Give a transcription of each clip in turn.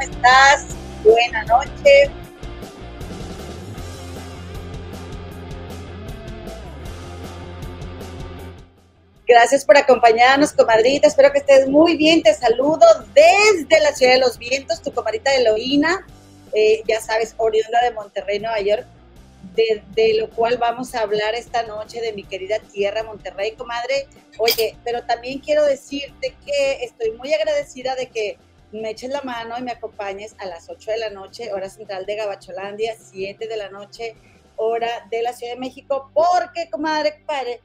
¿cómo estás? Buena noche. Gracias por acompañarnos, comadrita. Espero que estés muy bien. Te saludo desde la ciudad de los vientos, tu comadrita Eloína, eh, ya sabes, oriunda de Monterrey, Nueva York, de, de, lo cual vamos a hablar esta noche de mi querida tierra, Monterrey, comadre. Oye, pero también quiero decirte que estoy muy agradecida de que me eches la mano y me acompañes a las 8 de la noche, hora central de Gabacholandia, 7 de la noche, hora de la Ciudad de México, porque, comadre, padre,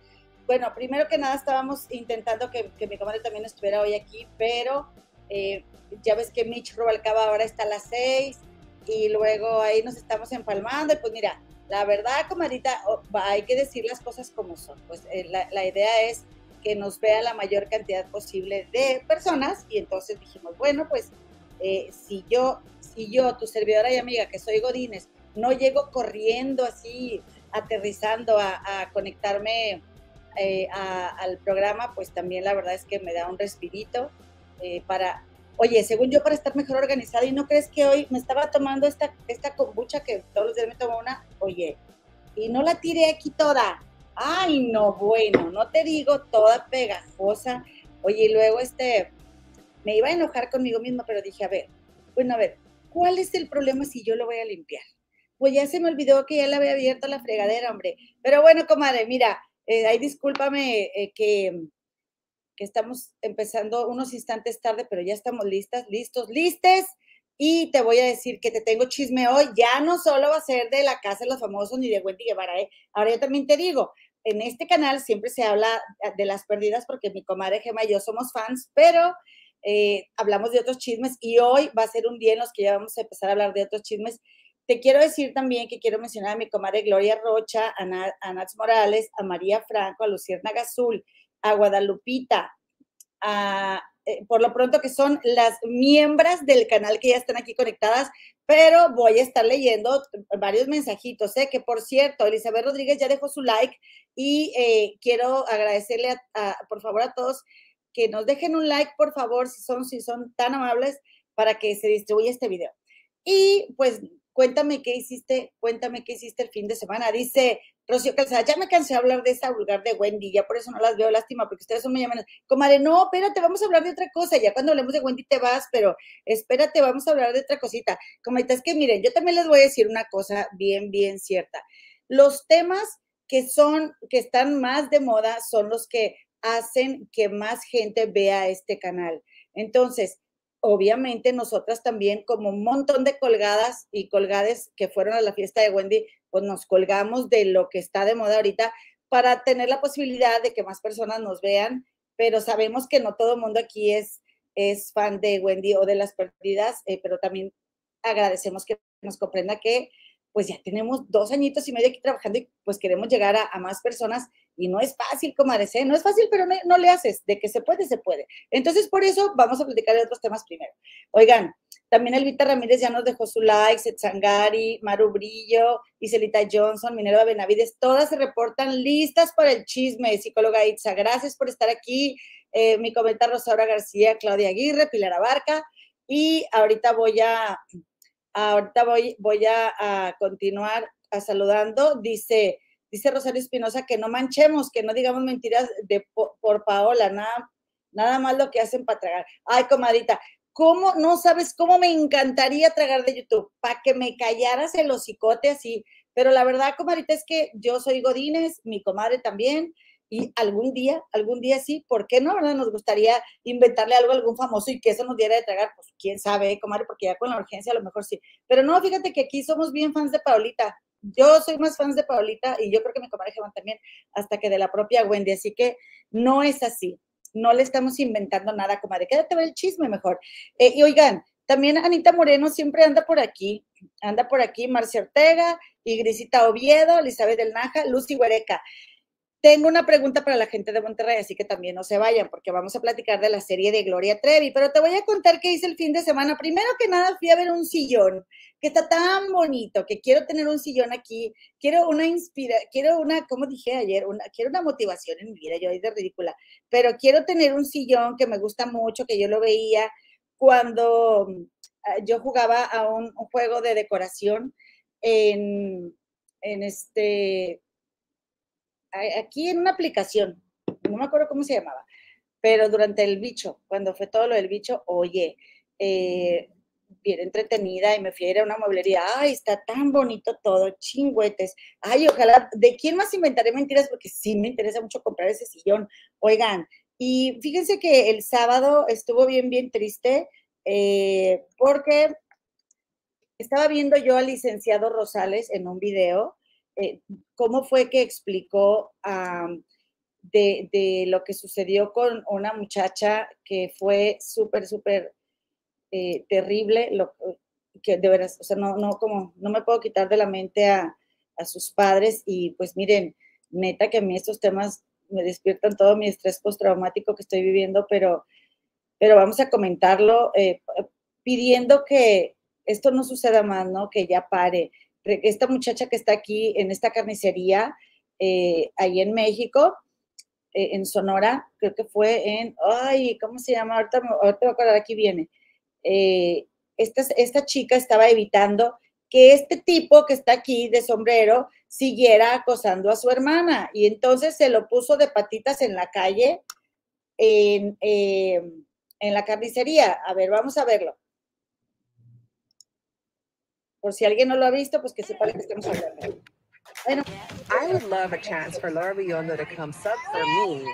bueno, primero que nada estábamos intentando que, que mi comadre también estuviera hoy aquí, pero eh, ya ves que Mitch Rubalcaba ahora está a las 6 y luego ahí nos estamos empalmando y pues mira, la verdad, comadrita, hay que decir las cosas como son. Pues eh, la, idea es que nos vea la mayor cantidad posible de personas y entonces dijimos, bueno, pues eh, si yo, si yo, tu servidora y amiga, que soy Godínez, no llego corriendo así, aterrizando a, conectarme eh, al programa, pues también la verdad es que me da un respirito eh, para, oye, según yo, para estar mejor organizada, y no crees que hoy me estaba tomando esta, esta kombucha que todos los días me tomo una, oye, y no la tiré aquí toda. Ay, no, bueno, no te digo toda pegajosa. Oye, y luego este, me iba a enojar conmigo misma, pero dije, a ver, bueno, a ver, ¿cuál es el problema si yo lo voy a limpiar? Pues ya se me olvidó que ya le había abierto la fregadera, hombre. Pero bueno, comadre, mira, eh, ahí discúlpame eh, que, que, estamos empezando unos instantes tarde, pero ya estamos listas, listos, listes. Y te voy a decir que te tengo chisme hoy. Ya no solo va a ser de la casa de los famosos ni de Wendy Guevara. ¿eh? Ahora yo también te digo, en este canal siempre se habla de las perdidas porque mi comadre Gemma y yo somos fans, pero eh, hablamos de otros chismes y hoy va a ser un día en los que ya vamos a empezar a hablar de otros chismes. Te quiero decir también que quiero mencionar a mi comadre Gloria Rocha, a, Nats Morales, a María Franco, a Luciérnaga Azul, a Guadalupita, a, eh, por lo pronto que son las miembros del canal que ya están aquí conectadas, pero voy a estar leyendo varios mensajitos, ¿eh? que por cierto, Elizabeth Rodríguez ya dejó su like y eh, quiero agradecerle, por favor, a todos que nos dejen un like, por favor, si son, si son tan amables, para que se distribuya este video. Y pues Cuéntame qué hiciste, cuéntame qué hiciste el fin de semana. Dice Rocío Calzada, ya me cansé de hablar de esa vulgar de Wendy, ya por eso no las veo, lástima, porque ustedes son muy llamadas. Comadre, no, espérate, vamos a hablar de otra cosa. Ya cuando hablemos de Wendy te vas, pero espérate, vamos a hablar de otra cosita. Comadre, es que miren, yo también les voy a decir una cosa bien, bien cierta. Los temas que son, que están más de moda son los que hacen que más gente vea este canal. Entonces, obviamente nosotras también, como un montón de colgadas y colgades que fueron a la fiesta de Wendy, pues nos colgamos de lo que está de moda ahorita para tener la posibilidad de que más personas nos vean, pero sabemos que no todo el mundo aquí es, es fan de Wendy o de las perdidas, eh, pero también agradecemos que nos comprenda que pues ya tenemos dos añitos y medio aquí trabajando y pues queremos llegar a, a más personas y no es fácil, comadre, ¿eh? no es fácil, pero no, no, le haces, de que se puede, se puede. Entonces, por eso vamos a platicar de otros temas primero. Oigan, también Elvita Ramírez ya nos dejó su like, Setsangari, Maru Brillo, Iselita Johnson, Minerva Benavides, todas se reportan listas para el chisme, psicóloga Itza, gracias por estar aquí, eh, mi comentario Rosaura García, Claudia Aguirre, Pilar Abarca, y ahorita voy a, ahorita voy, voy a, a continuar a saludando, dice... Dice Rosario Espinosa que no manchemos, que no digamos mentiras de, por, por Paola, nada, nada más lo que hacen para tragar. Ay, comadita, ¿cómo no sabes cómo me encantaría tragar de YouTube? Para que me callaras el hocicote así. Pero la verdad, comadita, es que yo soy Godínez, mi comadre también, y algún día, algún día sí, ¿por qué no? ¿verdad? Nos gustaría inventarle algo a algún famoso y que eso nos diera de tragar, pues quién sabe, comadre, porque ya con la urgencia a lo mejor sí. Pero no, fíjate que aquí somos bien fans de Paulita yo soy más fans de Paulita y yo creo que mi comadre Germán también, hasta que de la propia Wendy. Así que no es así. No le estamos inventando nada, comadre. Quédate ver el chisme mejor. Eh, y oigan, también Anita Moreno siempre anda por aquí. Anda por aquí Marcia Ortega y Grisita Oviedo, Elizabeth del Naja, Lucy Huereca. Tengo una pregunta para la gente de Monterrey, así que también no se vayan, porque vamos a platicar de la serie de Gloria Trevi, pero te voy a contar qué hice el fin de semana. Primero que nada, fui a ver un sillón que está tan bonito, que quiero tener un sillón aquí, quiero una inspira, quiero una, como dije ayer, quiero una motivación en mi vida, yo ahí de ridícula, pero quiero tener un sillón que me gusta mucho, que yo lo veía, cuando ah, yo jugaba a un, juego de decoración en, en este, aquí en una aplicación, no me acuerdo cómo se llamaba, pero durante el bicho, cuando fue todo lo del bicho, oye, eh, bien entretenida y me fui a ir a una mueblería, ay, está tan bonito todo, chingüetes, ay, ojalá, ¿de quién más inventaré mentiras? Porque sí me interesa mucho comprar ese sillón. Oigan, y fíjense que el sábado estuvo bien, bien triste, eh, porque estaba viendo yo al licenciado Rosales en un video, eh, cómo fue que explicó de, lo que sucedió con una muchacha que fue súper, súper eh, terrible, que de veras, o sea, no, no, como, no me puedo quitar de la mente a, sus padres y pues miren, neta que a mí estos temas me despiertan todo mi estrés postraumático que estoy viviendo, pero, pero vamos a comentarlo eh, pidiendo que esto no suceda más, ¿no? Que ya pare. Esta muchacha que está aquí en esta carnicería, eh, ahí en México, eh, en Sonora, creo que fue en, ay, ¿cómo se llama? Ahorita, ahorita voy a acordar, aquí viene. Eh, esta, esta chica estaba evitando que este tipo que está aquí de sombrero siguiera acosando a su hermana y entonces se lo puso de patitas en la calle, en, en la carnicería. A ver, vamos a verlo. Por si alguien no lo ha visto, pues que sepa de que estamos hablando. Bueno. I would love a chance for Laura Biondo to come sub for me.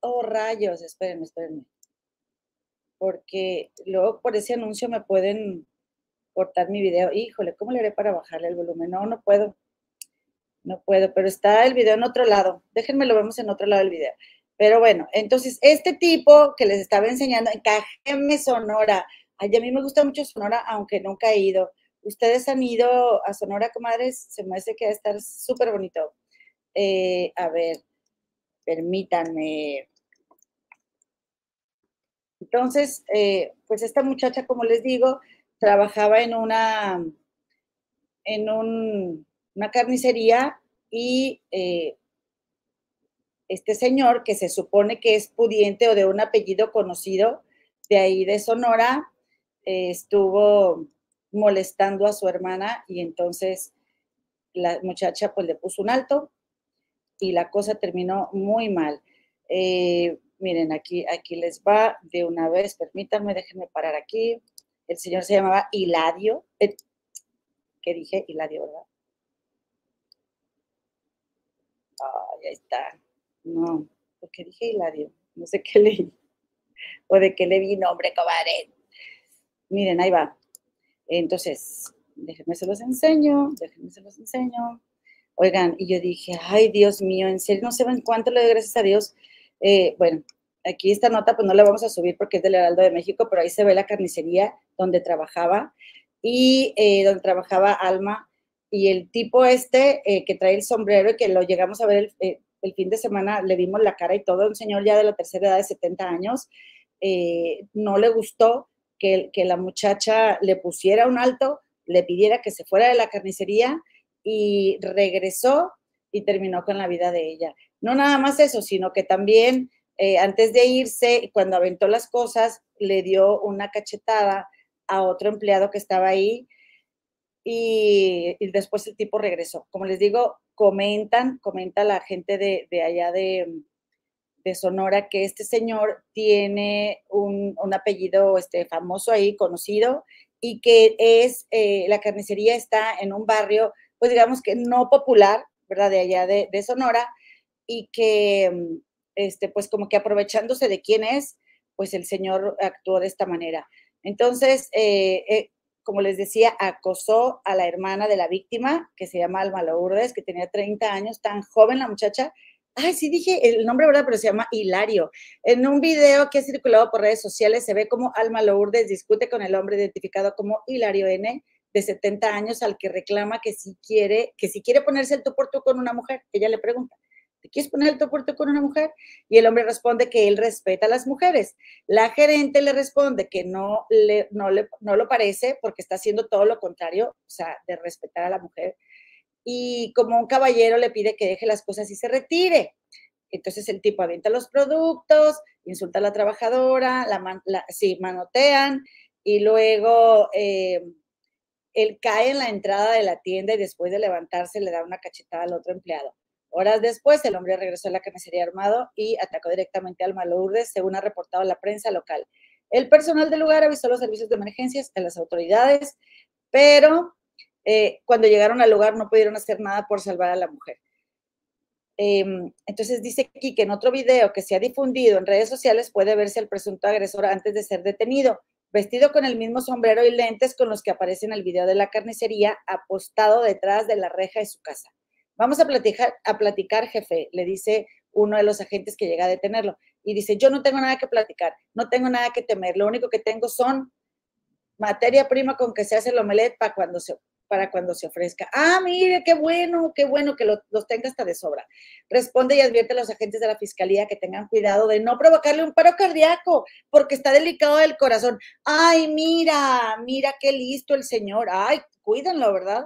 Oh, rayos, espérenme, espérenme. Porque luego por ese anuncio me pueden cortar mi video. Híjole, ¿cómo le haré para bajarle el volumen? No, no puedo. No puedo, pero está el video en otro lado. Déjenme lo vemos en otro lado del video. Pero bueno, entonces este tipo que les estaba enseñando en Cajeme Sonora, a mí me gusta mucho Sonora, aunque nunca he ido. ¿Ustedes han ido a Sonora, comadres? Se me hace que va a estar súper bonito. Eh, a ver, permítanme. Entonces, eh, pues esta muchacha, como les digo, trabajaba en una, en una carnicería y eh, este señor, que se supone que es pudiente o de un apellido conocido de ahí de Sonora, estuvo molestando a su hermana y entonces la muchacha pues le puso un alto y la cosa terminó muy mal. Eh, miren, aquí, aquí les va de una vez, permítanme, déjenme parar aquí. El señor se llamaba Hiladio. Eh, ¿Qué dije? Hiladio, ¿verdad? Ay, ahí está. No, porque dije Hiladio. No sé qué leí. O de qué le vi nombre, cobarde. Miren, ahí va. Entonces, déjenme se los enseño, déjenme se los enseño. Oigan, y yo dije, ay, Dios mío, en serio, no sé en cuánto le doy gracias a Dios. Eh, bueno, aquí esta nota pues no la vamos a subir porque es del Heraldo de México, pero ahí se ve la carnicería donde trabajaba y eh, donde trabajaba Alma y el tipo este eh, que trae el sombrero y que lo llegamos a ver el, fin de semana, le vimos la cara y todo, un señor ya de la tercera edad de 70 años, no le gustó que, la muchacha le pusiera un alto, le pidiera que se fuera de la carnicería y regresó y terminó con la vida de ella. No nada más eso, sino que también eh, antes de irse, cuando aventó las cosas, le dio una cachetada a otro empleado que estaba ahí y, después el tipo regresó. Como les digo, comentan, comenta la gente de, de allá de, de Sonora que este señor tiene un, apellido este, famoso ahí, conocido, y que es, eh, la carnicería está en un barrio, pues digamos que no popular, ¿verdad? De allá de, Sonora, y que, mm, este, pues como que aprovechándose de quién es, pues el señor actuó de esta manera. Entonces, eh, eh, como les decía, acosó a la hermana de la víctima, que se llama Alma Lourdes, que tenía 30 años, tan joven la muchacha, Ay, sí dije el nombre, ¿verdad? Pero se llama Hilario. En un video que ha circulado por redes sociales se ve como Alma Lourdes discute con el hombre identificado como Hilario N, de 70 años, al que reclama que si quiere, que si quiere ponerse el tú por tú con una mujer. Ella le pregunta, ¿te quieres poner el tú por tú con una mujer? Y el hombre responde que él respeta a las mujeres. La gerente le responde que no, le, no, le, no lo parece porque está haciendo todo lo contrario, o sea, de respetar a la mujer y como un caballero le pide que deje las cosas y se retire. Entonces el tipo avienta los productos, insulta a la trabajadora, la, sí, manotean y luego eh, él cae en la entrada de la tienda y después de levantarse le da una cachetada al otro empleado. Horas después, el hombre regresó a la camisería armado y atacó directamente al Lourdes, según ha reportado la prensa local. El personal del lugar avisó a los servicios de emergencias, a las autoridades, pero eh, cuando llegaron al lugar no pudieron hacer nada por salvar a la mujer. Em, entonces dice aquí que en otro video que se ha difundido en redes sociales puede verse al presunto agresor antes de ser detenido, vestido con el mismo sombrero y lentes con los que aparece en el video de la carnicería, apostado detrás de la reja de su casa. Vamos a platicar, a platicar, jefe, le dice uno de los agentes que llega a detenerlo. Y dice, yo no tengo nada que platicar, no tengo nada que temer, lo único que tengo son materia prima con que se hace el omelette para cuando se, para cuando se ofrezca. Ah, mire, qué bueno, qué bueno que los tenga hasta de sobra. Responde y advierte a los agentes de la fiscalía que tengan cuidado de no provocarle un paro cardíaco, porque está delicado del corazón. Ay, mira, mira qué listo el señor. Ay, cuídenlo, ¿verdad?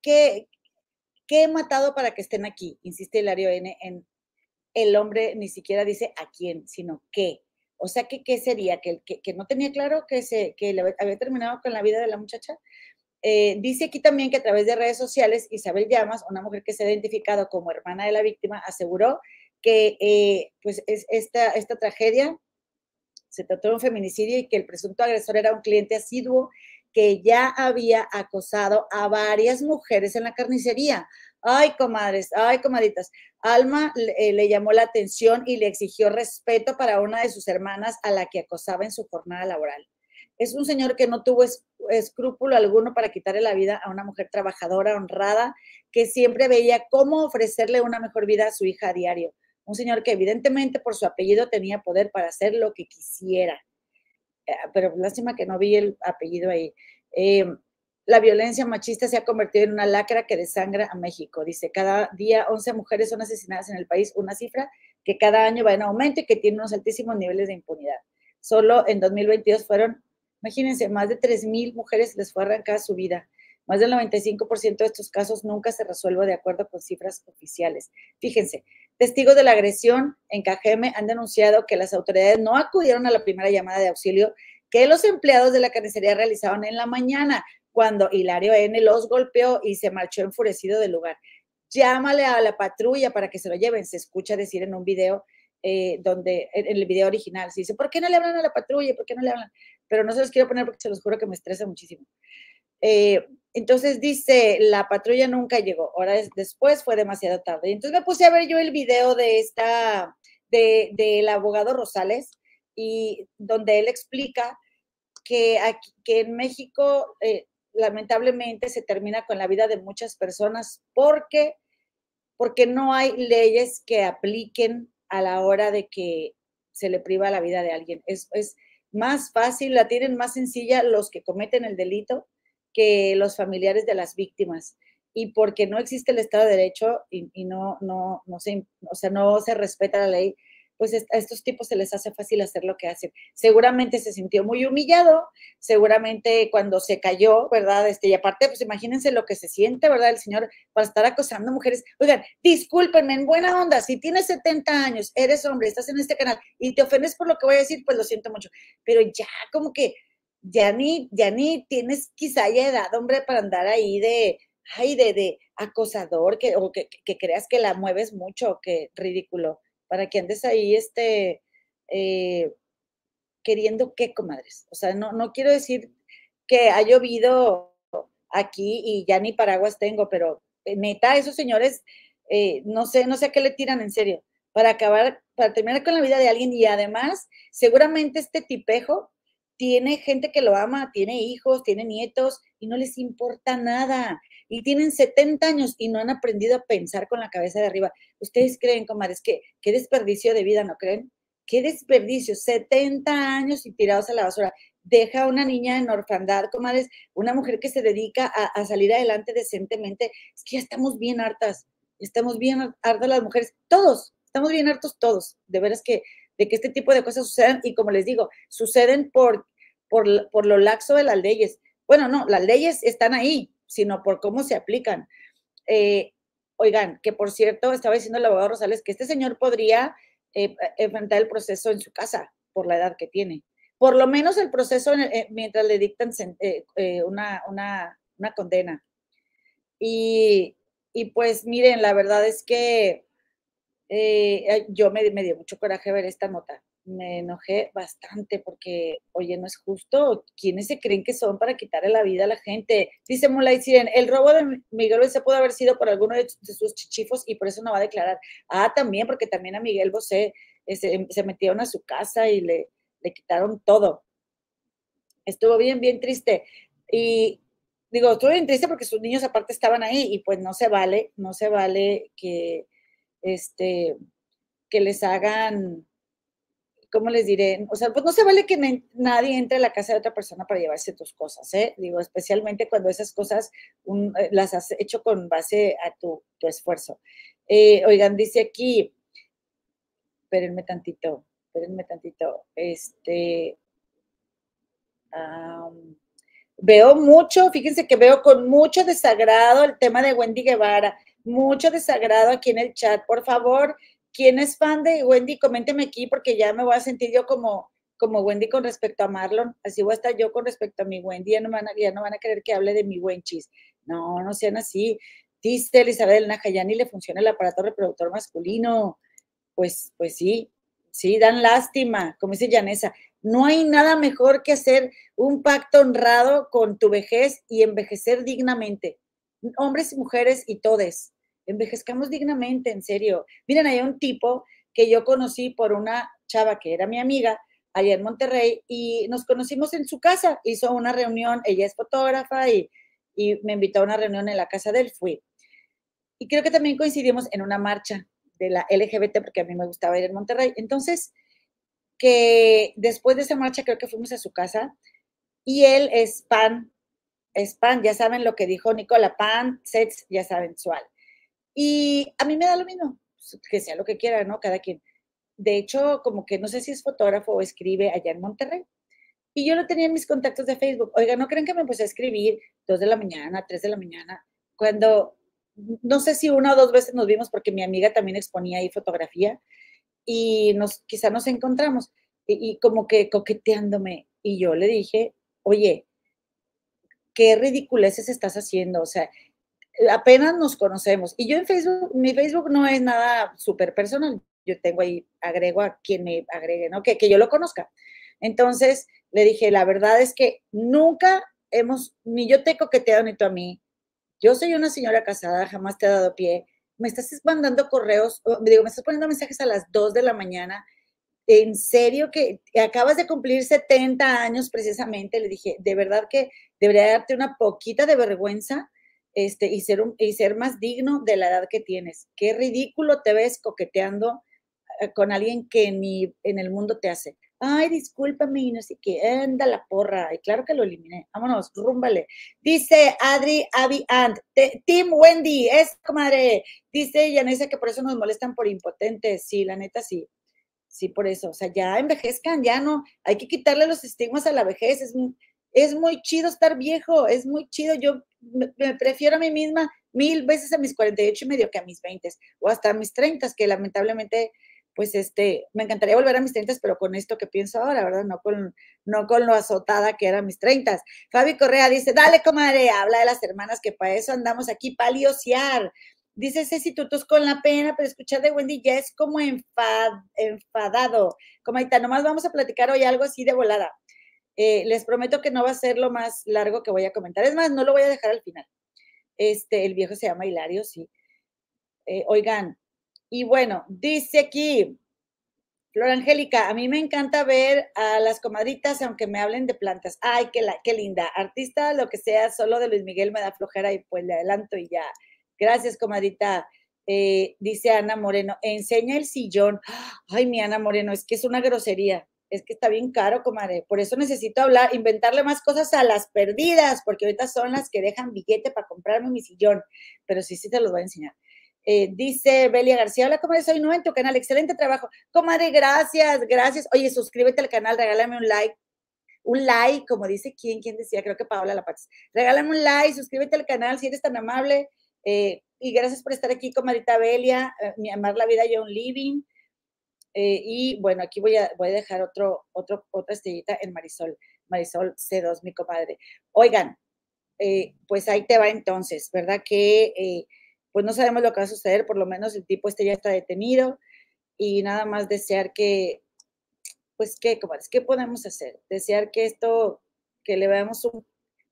¿Qué, qué he matado para que estén aquí? Insiste Hilario N. En el hombre ni siquiera dice a quién, sino qué. O sea, que qué sería? ¿Que, que, que no tenía claro que, se, que había terminado con la vida de la muchacha. Eh, dice aquí también que a través de redes sociales, Isabel Llamas, una mujer que se ha identificado como hermana de la víctima, aseguró que eh, pues esta, esta tragedia se trató de un feminicidio y que el presunto agresor era un cliente asiduo que ya había acosado a varias mujeres en la carnicería. Ay, comadres, ay, comaditas. Alma eh, le llamó la atención y le exigió respeto para una de sus hermanas a la que acosaba en su jornada laboral. Es un señor que no tuvo escrúpulo alguno para quitarle la vida a una mujer trabajadora, honrada, que siempre veía cómo ofrecerle una mejor vida a su hija a diario. Un señor que evidentemente por su apellido tenía poder para hacer lo que quisiera. Eh, pero lástima que no vi el apellido ahí. Em, la violencia machista se ha convertido en una lacra que desangra a México. Dice, cada día 11 mujeres son asesinadas en el país, una cifra que cada año va en aumento y que tiene unos altísimos niveles de impunidad. Solo en 2022 fueron Imagínense, más de 3.000 mujeres les fue arrancada su vida. Más del 95% de estos casos nunca se resuelve de acuerdo con cifras oficiales. Fíjense, testigos de la agresión en Cajeme han denunciado que las autoridades no acudieron a la primera llamada de auxilio que los empleados de la carnicería realizaron en la mañana, cuando Hilario N. los golpeó y se marchó enfurecido del lugar. Llámale a la patrulla para que se lo lleven, se escucha decir en un video eh, donde, en el video original, se dice, ¿por qué no le hablan a la patrulla? ¿Por qué no le hablan? Pero no se los quiero poner porque se los juro que me estresa muchísimo. Eh, entonces dice, la patrulla nunca llegó, horas después fue demasiado tarde. Entonces me puse a ver yo el video de esta, de, del abogado Rosales, y donde él explica que, aquí, que en México eh, lamentablemente se termina con la vida de muchas personas porque, porque no hay leyes que apliquen a la hora de que se le priva la vida de alguien. Es, es más fácil, la tienen más sencilla los que cometen el delito que los familiares de las víctimas. Y porque no existe el Estado de Derecho y, no, no, no, se, o sea, no se respeta la ley, pues a estos tipos se les hace fácil hacer lo que hacen. Seguramente se sintió muy humillado, seguramente cuando se cayó, ¿verdad? Este, y aparte, pues imagínense lo que se siente, ¿verdad? El señor para estar acosando mujeres. Oigan, discúlpenme, en buena onda, si tienes 70 años, eres hombre, estás en este canal y te ofendes por lo que voy a decir, pues lo siento mucho. Pero ya como que ya ni, tienes quizá ya edad, hombre, para andar ahí de, ay, de, de acosador, que, o que, que creas que la mueves mucho, que ridículo para que andes ahí, este, eh, queriendo qué, comadres. O sea, no, no quiero decir que ha llovido aquí y ya ni paraguas tengo, pero eh, neta, esos señores, eh, no sé, no sé a qué le tiran en serio, para acabar, para terminar con la vida de alguien y además, seguramente este tipejo tiene gente que lo ama, tiene hijos, tiene nietos y no les importa nada y tienen 70 años y no han aprendido a pensar con la cabeza de arriba. ¿Ustedes creen, comadres, que qué desperdicio de vida, no creen? Qué desperdicio, 70 años y tirados a la basura. Deja a una niña en orfandad, comadres, una mujer que se dedica a, salir adelante decentemente. Es que ya estamos bien hartas, estamos bien hartas las mujeres, todos, estamos bien hartos todos, de veras que, de que este tipo de cosas sucedan y como les digo, suceden por, por, por lo laxo de las leyes. Bueno, no, las leyes están ahí, sino por cómo se aplican. Eh, oigan, que por cierto, estaba diciendo el abogado Rosales que este señor podría eh, enfrentar el proceso en su casa por la edad que tiene. Por lo menos el proceso eh, mientras le dictan una, una, una, condena. Y, y, pues miren, la verdad es que yo me, me dio mucho coraje ver esta nota me enojé bastante porque, oye, no es justo. ¿Quiénes se creen que son para quitarle la vida a la gente? Dice Mulay Siren, el robo de Miguel Bosé pudo haber sido por alguno de, sus chichifos y por eso no va a declarar. Ah, también, porque también a Miguel Bosé eh, se, metieron a su casa y le, le quitaron todo. Estuvo bien, bien triste. Y digo, estuvo bien triste porque sus niños aparte estaban ahí y pues no se vale, no se vale que, este, que les hagan ¿cómo les diré? O sea, pues no se vale que nadie entre a la casa de otra persona para llevarse tus cosas, ¿eh? Digo, especialmente cuando esas cosas eh, las has hecho con base a tu, esfuerzo. Eh, oigan, dice aquí, espérenme tantito, espérenme tantito, este, veo mucho, fíjense que veo con mucho desagrado el tema de Wendy Guevara, mucho desagrado aquí en el chat, por favor, ¿Quién es fan de Wendy? Coménteme aquí porque ya me voy a sentir yo como, como Wendy con respecto a Marlon. Así voy a estar yo con respecto a mi Wendy. Ya no van a, ya no van a querer que hable de mi Wenchis. No, no sean así. Dice Elizabeth Naja, ya ni le funciona el aparato reproductor masculino. Pues, pues sí, sí, dan lástima, como dice Yanesa. No hay nada mejor que hacer un pacto honrado con tu vejez y envejecer dignamente. Hombres y mujeres y todes envejezcamos dignamente, en serio. Miren, hay un tipo que yo conocí por una chava que era mi amiga allá en Monterrey y nos conocimos en su casa, hizo una reunión, ella es fotógrafa y, y me invitó a una reunión en la casa de él, fui. Y creo que también coincidimos en una marcha de la LGBT porque a mí me gustaba ir en Monterrey. Entonces, que después de esa marcha creo que fuimos a su casa y él es pan, es pan, ya saben lo que dijo Nicola, pan, sex, ya saben, sual. Y a mí me da lo mismo, que sea lo que quiera, ¿no? Cada quien. De hecho, como que no sé si es fotógrafo o escribe allá en Monterrey. Y yo lo tenía en mis contactos de Facebook. Oiga, ¿no creen que me empecé a escribir dos de la mañana, tres de la mañana? Cuando, no sé si una o dos veces nos vimos porque mi amiga también exponía ahí fotografía y nos, quizá nos encontramos y, y como que coqueteándome. Y yo le dije, oye, qué ridiculeces estás haciendo. O sea, apenas nos conocemos. Y yo en Facebook, mi Facebook no es nada súper personal. Yo tengo ahí, agrego a quien me agregue, ¿no? Que, que yo lo conozca. Entonces le dije, la verdad es que nunca hemos, ni yo te he coqueteado ni tú a mí. Yo soy una señora casada, jamás te he dado pie. Me estás mandando correos, digo, me estás poniendo mensajes a las 2 de la mañana. En serio que acabas de cumplir 70 años precisamente. Le dije, de verdad que debería darte una poquita de vergüenza este, y, ser y ser más digno de la edad que tienes. Qué ridículo te ves coqueteando eh, con alguien que ni en el mundo te hace. Ay, discúlpame, y no sé qué, anda la porra. Y claro que lo eliminé. Vámonos, rúmbale. Dice Adri Abby Ant, Team Wendy, es comadre. Dice Yanesa que por eso nos molestan por impotentes. Sí, la neta sí. Sí, por eso. O sea, ya envejezcan, ya no. Hay que quitarle los estigmas a la vejez. Es, es muy chido estar viejo, es muy chido. Yo me, prefiero a mí misma mil veces a mis 48 y medio que a mis 20 o hasta a mis 30, que lamentablemente, pues este, me encantaría volver a mis 30, pero con esto que pienso ahora, ¿verdad? No con, no con lo azotada que eran mis 30. Fabi Correa dice, dale, comadre, habla de las hermanas, que para eso andamos aquí, paliosear. Dice Ceci Tutos con la pena, pero escuchar de Wendy ya es como enfad, enfadado. Como nomás vamos a platicar hoy algo así de volada. Eh, les prometo que no va a ser lo más largo que voy a comentar. Es más, no lo voy a dejar al final. Este, el viejo se llama Hilario, sí. Eh, oigan, y bueno, dice aquí, Flor Angélica, a mí me encanta ver a las comadritas, aunque me hablen de plantas. Ay, qué, la, linda. Artista, lo que sea, solo de Luis Miguel me da flojera y pues le adelanto y ya. Gracias, comadrita. Eh, dice Ana Moreno, enseña el sillón. Ay, mi Ana Moreno, es que es una grosería es que está bien caro, comadre. Por eso necesito hablar, inventarle más cosas a las perdidas, porque ahorita son las que dejan billete para comprarme mi sillón. Pero sí, sí te los voy a enseñar. Eh, dice Belia García, hola, comadre, soy nueva en tu canal, excelente trabajo. Comadre, gracias, gracias. Oye, suscríbete al canal, regálame un like. Un like, como dice quién, quién decía, creo que Paola La Paz. Regálame un like, suscríbete al canal si eres tan amable. Eh, y gracias por estar aquí, comadita Belia, eh, mi amar la vida John Living. Eh, y bueno, aquí voy a, voy a dejar otro, otro, otra estrellita en Marisol, Marisol C2, mi comadre. Oigan, eh, pues ahí te va entonces, ¿verdad? Que pues no sabemos lo que va a suceder, por lo menos el tipo este ya está detenido y nada más desear que, pues, ¿qué, comadres? ¿Qué podemos hacer? Desear que esto, que le veamos un,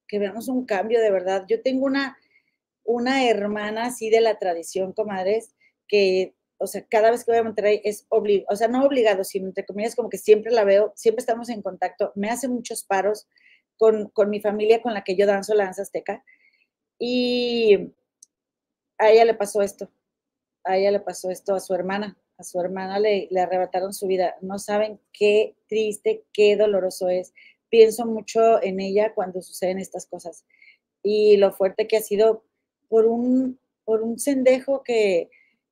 que veamos un cambio de verdad. Yo tengo una, una hermana así de la tradición, comadres, que, o sea, cada vez que voy a Monterrey es obligado, o sea, no obligado, sino entre comillas, como que siempre la veo, siempre estamos en contacto, me hace muchos paros con, con mi familia con la que yo danzo la danza azteca. Y a ella le pasó esto, a ella le pasó esto a su hermana, a su hermana le, le arrebataron su vida. No saben qué triste, qué doloroso es. Pienso mucho en ella cuando suceden estas cosas y lo fuerte que ha sido por un, por un sendejo que,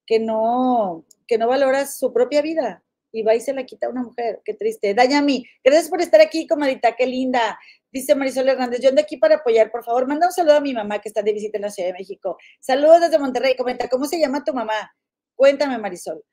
que, no, que no valora su propia vida y va y se la quita a una mujer. Qué triste. Dayami, gracias por estar aquí, comadita, qué linda. Dice Marisol Hernández, yo ando aquí para apoyar, por favor, manda un saludo a mi mamá que está de visita en la Ciudad de México. Saludos desde Monterrey, comenta, ¿cómo se llama tu mamá? Cuéntame, Marisol.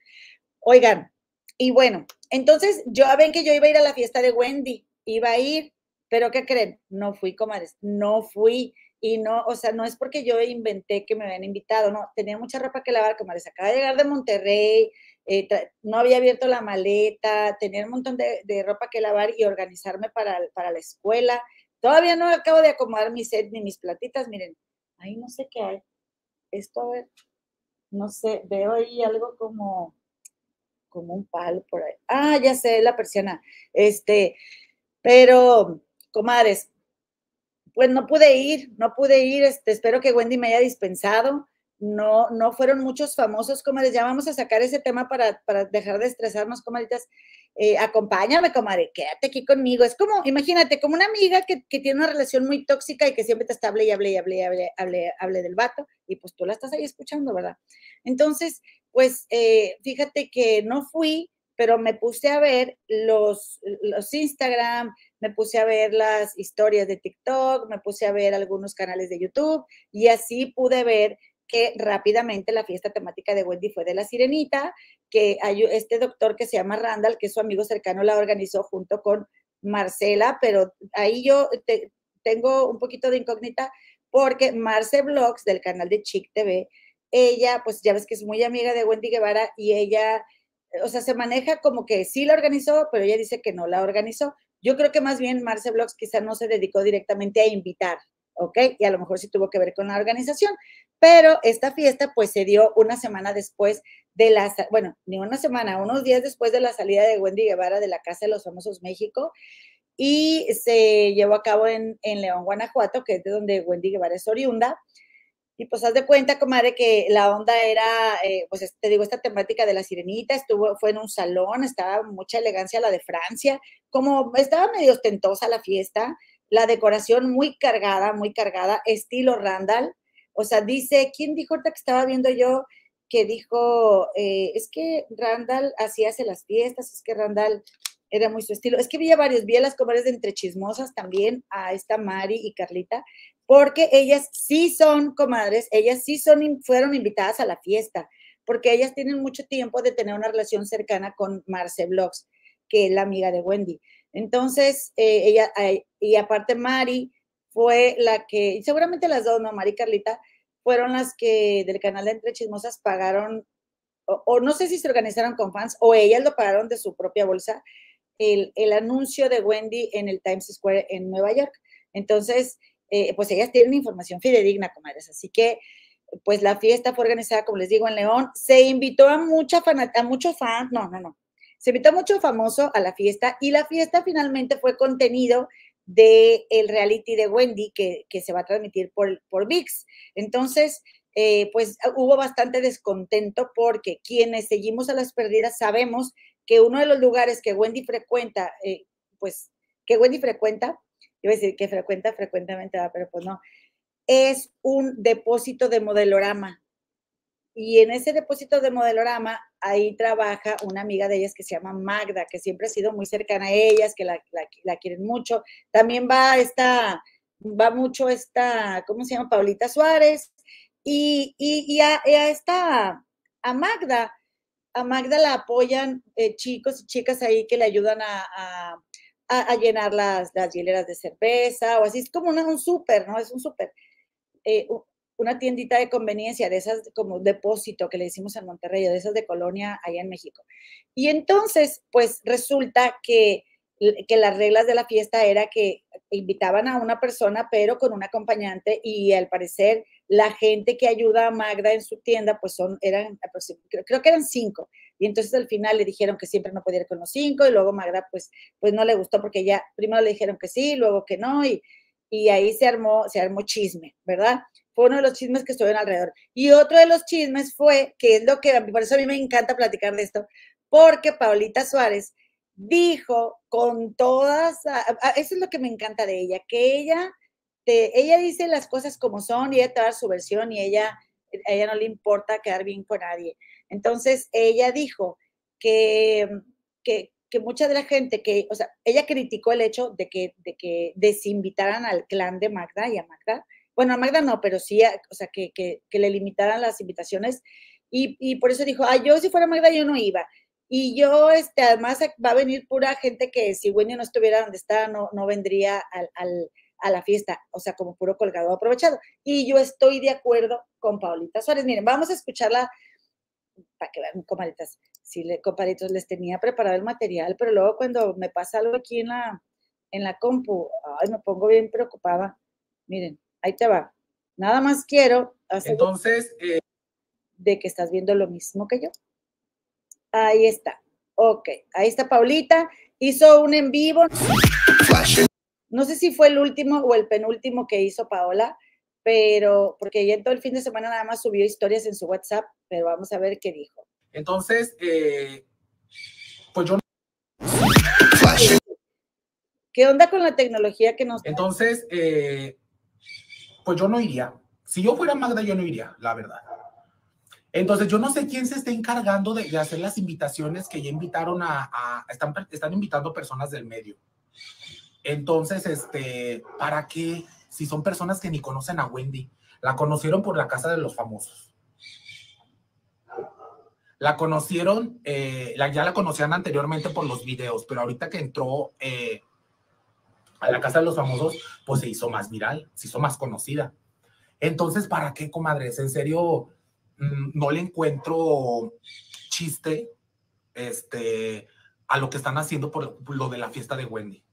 Oigan, y bueno, entonces yo ven que yo iba a ir a la fiesta de Wendy, iba a ir, pero ¿qué creen? No fui, comadres, no fui. Y no, o sea, no es porque yo inventé que me habían invitado, no, tenía mucha ropa que lavar, comadres. Acaba de llegar de Monterrey, eh, no había abierto la maleta, tenía un montón de, ropa que lavar y organizarme para, para, la escuela. Todavía no acabo de acomodar mi set ni mis platitas, miren, ahí no sé qué hay. Esto, a ver, no sé, veo ahí algo como, como un palo por ahí. Ah, ya sé, la persiana. Este, pero, comadres, pues no pude ir, no pude ir, este, espero que Wendy me haya dispensado no, no fueron muchos famosos, comadres. Ya vamos a sacar ese tema para, dejar de estresarnos, comadritas. Eh, acompáñame, comadre, quédate aquí conmigo. Es como, imagínate, como una amiga que, tiene una relación muy tóxica y que siempre te está hable y hable y hable y hable, hable, del vato, y pues tú la estás ahí escuchando, ¿verdad? Entonces, pues eh, fíjate que no fui, pero me puse a ver los, los Instagram, me puse a ver las historias de TikTok, me puse a ver algunos canales de YouTube y así pude ver que rápidamente la fiesta temática de Wendy fue de la Sirenita, que hay este doctor que se llama Randall, que es su amigo cercano, la organizó junto con Marcela, pero ahí yo tengo un poquito de incógnita porque Marce Vlogs del canal de Chic TV, ella, pues ya ves que es muy amiga de Wendy Guevara y ella, o sea, se maneja como que sí la organizó, pero ella dice que no la organizó. Yo creo que más bien Marce Vlogs quizá no se dedicó directamente a invitar, ¿ok? Y a lo mejor sí tuvo que ver con la organización, pero esta fiesta pues se dio una semana después de la, bueno, ni una semana, unos días después de la salida de Wendy Guevara de la Casa de los Famosos México y se llevó a cabo en, León, Guanajuato, que es de donde Wendy Guevara es oriunda. Y pues haz de cuenta, comadre, que la onda era, eh, pues te digo, esta temática de la sirenita, estuvo, fue en un salón, estaba mucha elegancia la de Francia, como estaba medio ostentosa la fiesta, la decoración muy cargada, muy cargada, estilo Randall. O sea, dice, ¿quién dijo ahorita que estaba viendo yo? Que dijo, eh, es que Randall así hace las fiestas, es que Randall era muy su estilo. Es que vi a varios, vi a las comadres de entre chismosas también, a esta Mari y Carlita, porque ellas sí son comadres, ellas sí son, fueron invitadas a la fiesta, porque ellas tienen mucho tiempo de tener una relación cercana con Marce Vlogs, que es la amiga de Wendy. Entonces, eh, ella, y aparte Mari fue la que, seguramente las dos, ¿no? Mari y Carlita, fueron las que del canal de Entre Chismosas pagaron, o, no sé si se organizaron con fans, o ellas lo pagaron de su propia bolsa, el, anuncio de Wendy en el Times Square en Nueva York. Entonces, eh, pues ellas tienen información fidedigna, comadres. Así que, pues la fiesta fue organizada, como les digo, en León. Se invitó a mucha a muchos fans, no, no, no. Se invitó a mucho famoso a la fiesta y la fiesta finalmente fue contenido del el reality de Wendy que, se va a transmitir por, por VIX. Entonces, eh, pues hubo bastante descontento porque quienes seguimos a las perdidas sabemos que uno de los lugares que Wendy frecuenta, eh, pues que Wendy frecuenta, iba a decir que frecuenta frecuentemente, pero pues no, es un depósito de modelorama. Y en ese depósito de modelorama, ahí trabaja una amiga de ellas que se llama Magda, que siempre ha sido muy cercana a ellas, que la, quieren mucho. También va esta, va mucho esta, ¿cómo se llama? Paulita Suárez. Y, y, a, esta, a Magda, a Magda la apoyan eh, chicos y chicas ahí que le ayudan a, a, llenar las, las hieleras de cerveza o así. Es como un súper, ¿no? Es un súper. Eh, una tiendita de conveniencia, de esas como depósito que le decimos en Monterrey, de esas de colonia allá en México. Y entonces, pues resulta que, que las reglas de la fiesta era que invitaban a una persona, pero con un acompañante, y al parecer la gente que ayuda a Magda en su tienda, pues son, eran, creo, que eran cinco. Y entonces al final le dijeron que siempre no podía ir con los cinco, y luego Magda, pues, pues no le gustó porque ya primero le dijeron que sí, luego que no, y, y ahí se armó, se armó chisme, ¿verdad? Fue uno de los chismes que estuvieron alrededor. Y otro de los chismes fue, que es lo que, por eso a mí me encanta platicar de esto, porque Paulita Suárez dijo con todas, eso es lo que me encanta de ella, que ella, ella dice las cosas como son y ella te da su versión y ella, a ella no le importa quedar bien con nadie. Entonces, ella dijo que, que, que mucha de la gente que, o sea, ella criticó el hecho de que, de que desinvitaran al clan de Magda y a Magda. Bueno, a Magda no, pero sí, o sea, que, que, le limitaran las invitaciones. Y, y, por eso dijo, ah, yo si fuera Magda yo no iba. Y yo, este, además va a venir pura gente que si Wendy no estuviera donde está, no, no vendría al, al, a la fiesta, o sea, como puro colgado aprovechado. Y yo estoy de acuerdo con Paulita Suárez. Miren, vamos a escucharla para que vean, comaditas, sí, le, compadritos, les tenía preparado el material, pero luego cuando me pasa algo aquí en la, en la compu, ay, me pongo bien preocupada. Miren, ahí te va. Nada más quiero hacer Entonces, eh, de que estás viendo lo mismo que yo. Ahí está. Ok, ahí está Paulita. Hizo un en vivo. No sé si fue el último o el penúltimo que hizo Paola, pero porque ya en todo el fin de semana nada más subió historias en su WhatsApp, pero vamos a ver qué dijo. Entonces, eh, pues yo... ¿Qué onda con la tecnología que nos... Entonces, eh, pues yo no iría. Si yo fuera Magda, yo no iría, la verdad. Entonces, yo no sé quién se está encargando de, hacer las invitaciones que ya invitaron a, están, están invitando personas del medio. Entonces, este, ¿para qué? Si son personas que ni conocen a Wendy, la conocieron por la casa de los famosos. La conocieron, eh, la, ya la conocían anteriormente por los videos, pero ahorita que entró eh, a la casa de los famosos, pues se hizo más viral, se hizo más conocida. Entonces, ¿para qué, comadres? En serio, mm, no le encuentro chiste este, a lo que están haciendo por lo de la fiesta de Wendy.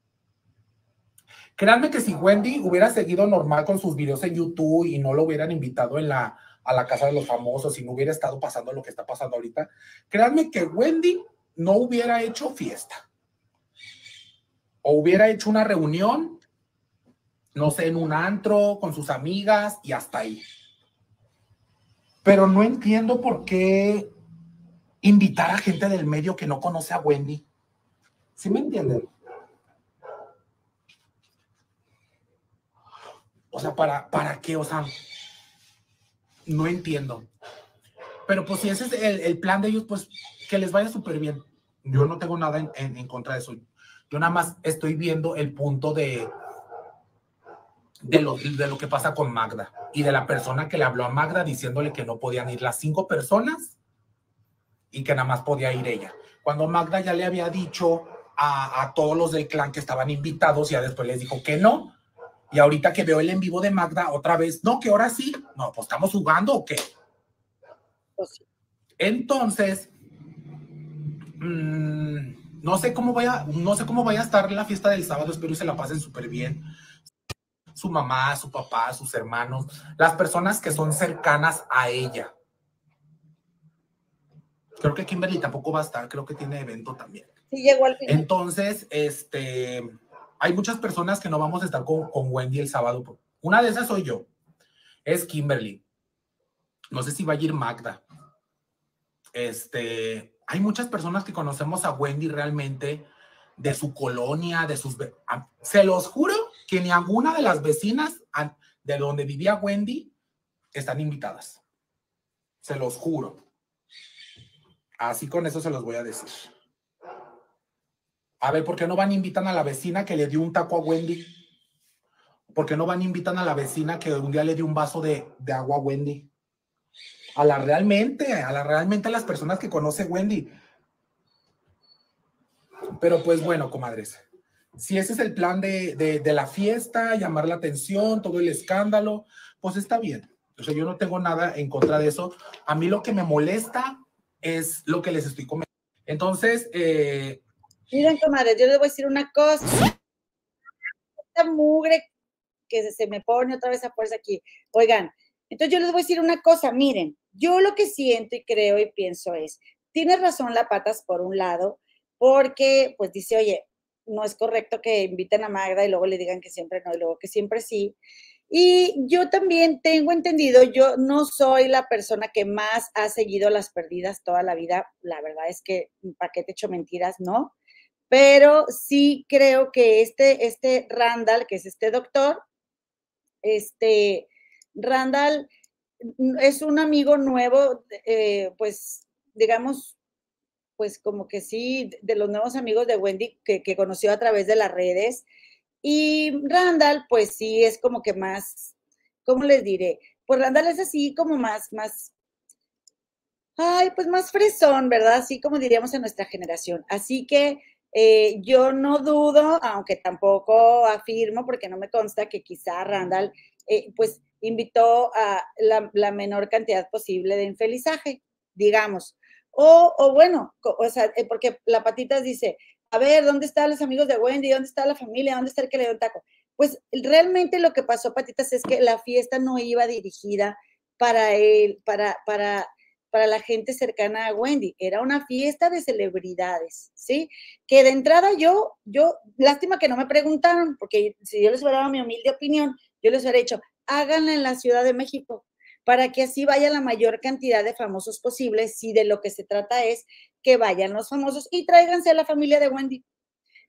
Créanme que si Wendy hubiera seguido normal con sus videos en YouTube y no lo hubieran invitado en la, a la casa de los famosos y no hubiera estado pasando lo que está pasando ahorita, créanme que Wendy no hubiera hecho fiesta. O hubiera hecho una reunión, no sé, en un antro con sus amigas y hasta ahí. Pero no entiendo por qué invitar a gente del medio que no conoce a Wendy. ¿Sí me entienden? O sea, ¿para, para qué? O sea, no entiendo. Pero pues si ese es el, plan de ellos, pues que les vaya súper bien. Yo no tengo nada en, contra de eso. Yo nada más estoy viendo el punto de, de, lo, de lo que pasa con Magda y de la persona que le habló a Magda diciéndole que no podían ir las cinco personas y que nada más podía ir ella. Cuando Magda ya le había dicho a, a todos los del clan que estaban invitados, ya después les dijo que no, y ahorita que veo el en vivo de Magda, otra vez, no, que ahora sí, no, pues estamos jugando o qué. Pues Entonces, mm, no sé cómo vaya, no sé cómo vaya a estar la fiesta del sábado, espero que se la pasen súper bien. Su mamá, su papá, sus hermanos, las personas que son cercanas a ella. Creo que Kimberly tampoco va a estar, creo que tiene evento también. Sí, llegó al final. Entonces, este, hay muchas personas que no vamos a estar con, Wendy el sábado. Una de esas soy yo. Es Kimberly. No sé si va a ir Magda. Este, hay muchas personas que conocemos a Wendy realmente de su colonia, de sus... Se los juro que ni alguna de las vecinas de donde vivía Wendy están invitadas. Se los juro. Así con eso se los voy a decir. A ver, ¿por qué no van e invitan a la vecina que le dio un taco a Wendy? ¿Por qué no van e invitan a la vecina que un día le dio un vaso de, agua a Wendy? a la realmente, a la realmente a las personas que conoce Wendy. Pero pues bueno, comadres, si ese es el plan de, de, la fiesta, llamar la atención, todo el escándalo, pues está bien. O sea, yo no tengo nada en contra de eso. A mí lo que me molesta es lo que les estoy comentando. Entonces, eh... miren, comadres, yo les voy a decir una cosa. Esta mugre que se me pone otra vez a fuerza aquí. Oigan, entonces yo les voy a decir una cosa, miren, yo lo que siento y creo y pienso es, tiene razón la patas por un lado, porque pues dice, oye, no es correcto que inviten a Magda y luego le digan que siempre no y luego que siempre sí. Y yo también tengo entendido, yo no soy la persona que más ha seguido las perdidas toda la vida. La verdad es que, ¿para qué te echo mentiras? No. Pero sí creo que este, este Randall, que es este doctor, este, Randall es un amigo nuevo, eh, pues, digamos, pues como que sí, de los nuevos amigos de Wendy que, conoció a través de las redes. Y Randall, pues sí, es como que más, ¿cómo les diré? Pues Randall es así como más, más, ay, pues más fresón, ¿verdad? Así como diríamos en nuestra generación. Así que eh, yo no dudo, aunque tampoco afirmo, porque no me consta que quizá Randall, eh, pues invitó a la, la menor cantidad posible de infelizaje, digamos. O, o bueno, o sea, eh, porque la patitas dice, a ver, ¿dónde están los amigos de Wendy? ¿Dónde está la familia? ¿Dónde está el que le dio un taco? Pues realmente lo que pasó, patitas, es que la fiesta no iba dirigida para él, para, para, para la gente cercana a Wendy. Era una fiesta de celebridades, ¿sí? Que de entrada yo, yo, lástima que no me preguntaron, porque si yo les hubiera dado mi humilde opinión, yo les hubiera dicho, háganla en la Ciudad de México para que así vaya la mayor cantidad de famosos posibles, si de lo que se trata es que vayan los famosos y tráiganse a la familia de Wendy.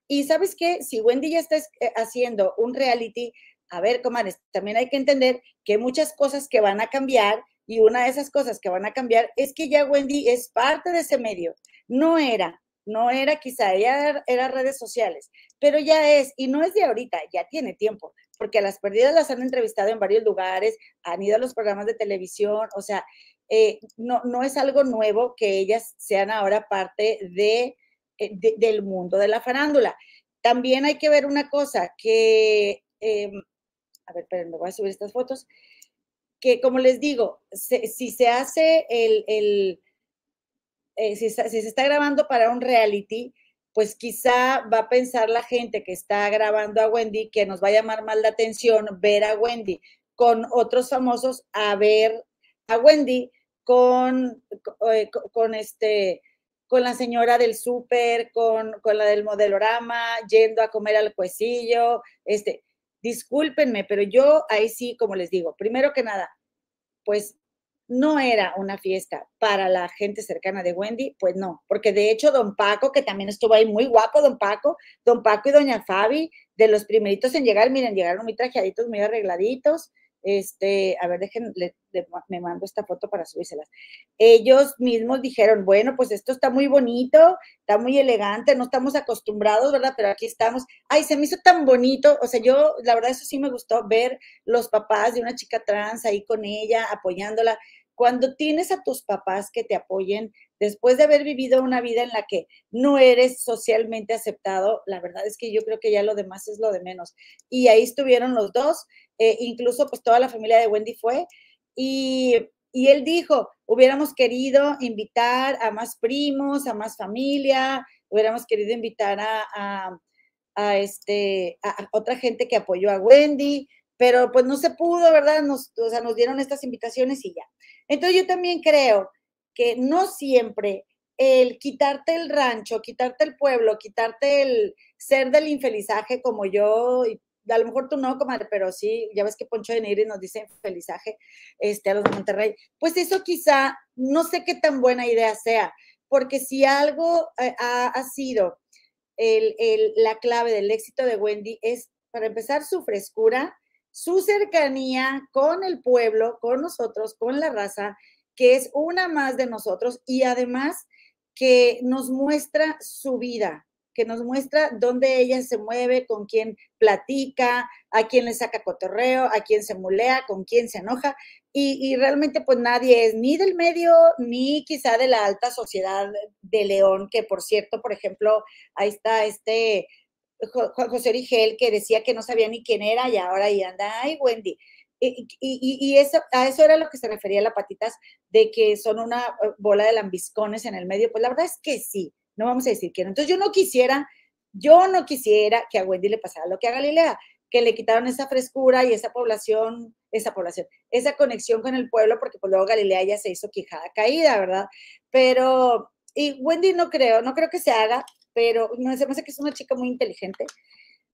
Y sabes qué, si Wendy ya está eh, haciendo un reality, a ver, comadres, también hay que entender que muchas cosas que van a cambiar y una de esas cosas que van a cambiar es que ya Wendy es parte de ese medio. No era, no era quizá, ella era redes sociales, pero ya es, y no es de ahorita, ya tiene tiempo porque a las perdidas las han entrevistado en varios lugares, han ido a los programas de televisión, o sea, eh, no, no es algo nuevo que ellas sean ahora parte de, eh, del mundo de la farándula. También hay que ver una cosa, que, em, a ver, me voy a subir estas fotos, que como les digo, si se hace el, el eh, si, se está grabando para un reality, pues quizá va a pensar la gente que está grabando a Wendy que nos va a llamar más la atención ver a Wendy con otros famosos a ver a Wendy con, eh, con, este con la señora del súper, con, con, la del modelorama, yendo a comer al cuecillo, este, discúlpenme, pero yo ahí sí, como les digo, primero que nada, pues no era una fiesta para la gente cercana de Wendy, pues no, porque de hecho don Paco, que también estuvo ahí muy guapo, don Paco, don Paco y doña Fabi, de los primeritos en llegar, miren, llegaron muy trajeaditos, muy arregladitos, este, a ver, dejen, me mando esta foto para subírselas. Ellos mismos dijeron, bueno, pues esto está muy bonito, está muy elegante, no estamos acostumbrados, ¿verdad? Pero aquí estamos. Ay, se me hizo tan bonito, o sea, yo, la verdad, eso sí me gustó ver los papás de una chica trans ahí con ella, apoyándola. Cuando tienes a tus papás que te apoyen después de haber vivido una vida en la que no eres socialmente aceptado, la verdad es que yo creo que ya lo demás es lo de menos. Y ahí estuvieron los dos, eh, incluso pues toda la familia de Wendy fue. Y, él dijo, hubiéramos querido invitar a más primos, a más familia, hubiéramos querido invitar a, a, este, a otra gente que apoyó a Wendy, pero pues no se pudo, ¿verdad? Nos, o sea, nos dieron estas invitaciones y ya. Entonces yo también creo que no siempre el quitarte el rancho, quitarte el pueblo, quitarte el ser del infelizaje como yo, y a lo mejor tú no, comadre, pero sí, ya ves que Poncho de Nigri nos dice infelizaje este, a los de Monterrey, pues eso quizá no sé qué tan buena idea sea, porque si algo eh, ha, sido la clave del éxito de Wendy es, para empezar, su frescura, su cercanía con el pueblo, con nosotros, con la raza, que es una más de nosotros y además que nos muestra su vida, que nos muestra dónde ella se mueve, con quién platica, a quién le saca cotorreo, a quién se mulea, con quién se enoja. y, realmente pues nadie es ni del medio ni quizá de la alta sociedad de León, que por cierto, por ejemplo, ahí está este José Origel que decía que no sabía ni quién era y ahora ahí anda, ay Wendy. Y, eso, a eso era lo que se refería la patitas, de que son una eh, bola de lambiscones en el medio. Pues la verdad es que sí, no vamos a decir quién. Entonces yo no quisiera, yo no quisiera que a Wendy le pasara lo que a Galilea, que le quitaron esa frescura y esa población, esa población, esa conexión con el pueblo, porque pues luego Galilea ya se hizo quijada caída, ¿verdad? Pero, y Wendy no creo, no creo que se haga, pero no me hace que es una chica muy inteligente.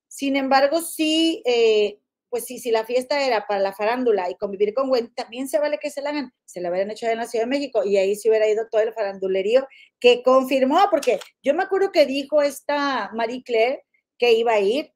Sin embargo, sí, eh, pues sí, si la fiesta era para la farándula y convivir con Wendy, también se vale que se la hagan. Se la hubieran hecho en la Ciudad de México y ahí se hubiera ido todo el farandulerío que confirmó, porque yo me acuerdo que dijo esta Marie Claire que iba a ir,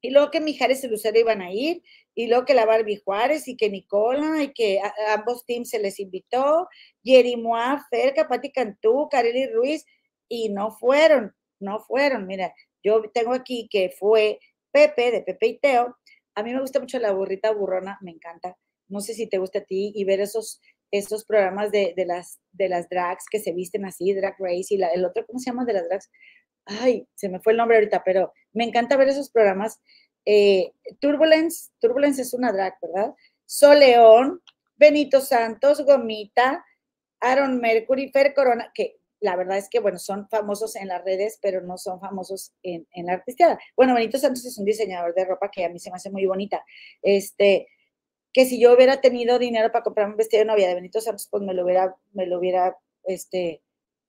y luego que Mijares y Lucero iban a ir, y luego que la Barbie Juárez y que Nicola, y que ambos teams se les invitó, Jerry Moa, Ferca, Pati Cantú, Kareli Ruiz, y no fueron, no fueron. Mira, yo tengo aquí que fue Pepe, de Pepe y Teo. A mí me gusta mucho la burrita burrona, me encanta. No sé si te gusta a ti y ver esos, esos programas de, las, de las drags que se visten así, Drag Race, y el otro, ¿cómo se llama de las drags? Ay, se me fue el nombre ahorita, pero me encanta ver esos programas. Eh, Turbulence, Turbulence es una drag, ¿verdad? Soleón, Benito Santos, Gomita, Aaron Mercury, Fer Corona, que la verdad es que, bueno, son famosos en las redes, pero no son famosos en, la artisteada. Bueno, Benito Santos es un diseñador de ropa que a mí se me hace muy bonita. Este, que si yo hubiera tenido dinero para comprar un vestido de novia de Benito Santos, pues me lo hubiera, me lo hubiera, este,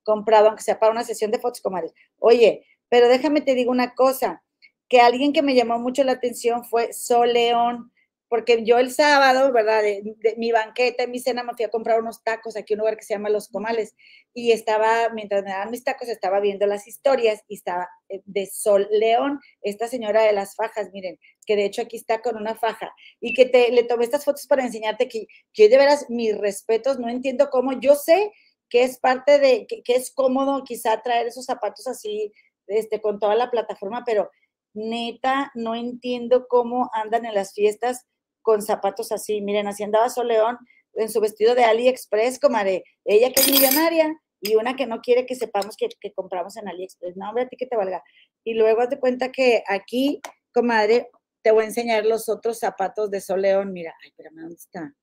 comprado, aunque sea para una sesión de fotos, comadres. Oye, pero déjame te digo una cosa, que alguien que me llamó mucho la atención fue Sol León porque yo el sábado, ¿verdad? De, mi banqueta, mi cena, me fui a comprar unos tacos aquí en un lugar que se llama Los Comales. Y estaba, mientras me daban mis tacos, estaba viendo las historias y estaba eh, de Sol León, esta señora de las fajas, miren, que de hecho aquí está con una faja. Y que te, le tomé estas fotos para enseñarte que, que de veras, mis respetos, no entiendo cómo, yo sé que es parte de, que, que es cómodo quizá traer esos zapatos así, este, con toda la plataforma, pero neta, no entiendo cómo andan en las fiestas con zapatos así. Miren, así andaba Soleón en su vestido de AliExpress, comadre. Ella que es millonaria y una que no quiere que sepamos que, compramos en AliExpress. No, hombre, a ti que te valga. Y luego haz de cuenta que aquí, comadre, te voy a enseñar los otros zapatos de Soleón. Mira, ay, espérame, ¿dónde está?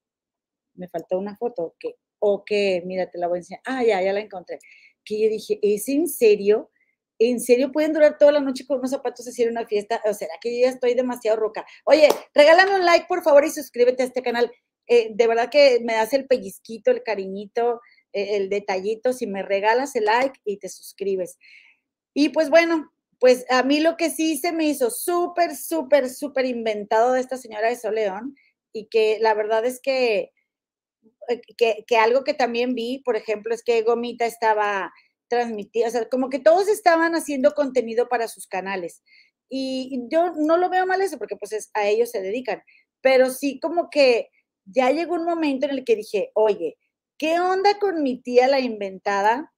Me faltó una foto. que O que, mira, te la voy a enseñar. Ah, ya, ya la encontré. Que yo dije, ¿es en serio? ¿En serio pueden durar toda la noche con unos zapatos así en una fiesta? ¿O será que ya estoy demasiado roca? Oye, regálame un like, por favor, y suscríbete a este canal. Eh, de verdad que me das el pellizquito, el cariñito, eh, el detallito, si me regalas el like y te suscribes. Y pues bueno, pues a mí lo que sí se me hizo súper, súper, súper inventado de esta señora de Soleón y que la verdad es que, eh, que, que algo que también vi, por ejemplo, es que Gomita estaba transmitir, o sea, como que todos estaban haciendo contenido para sus canales. Y yo no lo veo mal eso, porque pues a ellos se dedican, pero sí como que ya llegó un momento en el que dije, oye, ¿qué onda con mi tía la inventada?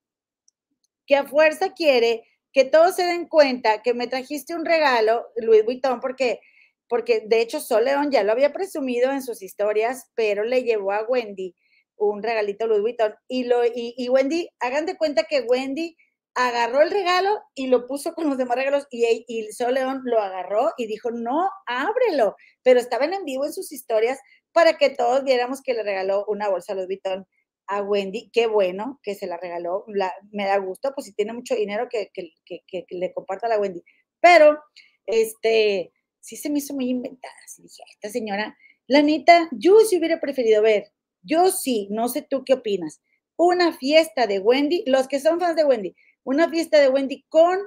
Que a fuerza quiere que todos se den cuenta que me trajiste un regalo, Louis Vuitton, porque, porque de hecho Sol León ya lo había presumido en sus historias, pero le llevó a Wendy un regalito Louis Vuitton. Y, lo, y, Wendy, hagan de cuenta que Wendy agarró el regalo y lo puso con los demás regalos y, y Sol León lo agarró y dijo, no, ábrelo. Pero estaban en vivo en sus historias para que todos viéramos que le regaló una bolsa Louis Vuitton a Wendy. Qué bueno que se la regaló. me da gusto, pues si tiene mucho dinero que, que, que, le comparta a la Wendy. Pero, este, sí se me hizo muy inventada. dije, esta señora, la neta, yo sí hubiera preferido ver yo sí, no sé tú qué opinas. Una fiesta de Wendy, los que son fans de Wendy, una fiesta de Wendy con,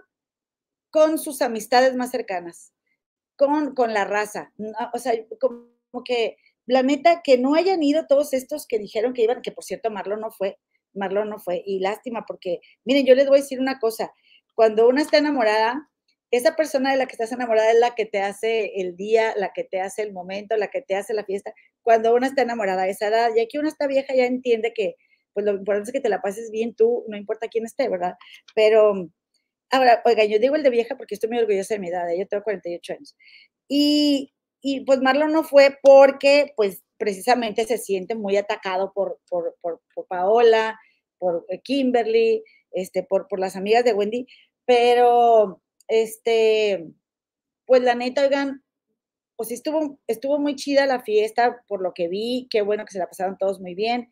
con sus amistades más cercanas, con, con la raza. O sea, como que la neta, que no hayan ido todos estos que dijeron que iban, que por cierto Marlon no fue, Marlon no fue, y lástima porque, miren, yo les voy a decir una cosa, cuando una está enamorada, esa persona de la que estás enamorada es la que te hace el día, la que te hace el momento, la que te hace la fiesta, cuando uno está enamorada a esa edad, ya que uno está vieja ya entiende que pues lo importante es que te la pases bien tú, no importa quién esté, ¿verdad? Pero, ahora, oiga, yo digo el de vieja porque estoy muy orgullosa de mi edad, ¿eh? yo tengo 48 años. Y, y pues Marlon no fue porque, pues, precisamente se siente muy atacado por, por, por, por Paola, por Kimberly, este, por, por las amigas de Wendy, pero este, pues la neta, oigan, pues estuvo, estuvo muy chida la fiesta por lo que vi, qué bueno que se la pasaron todos muy bien.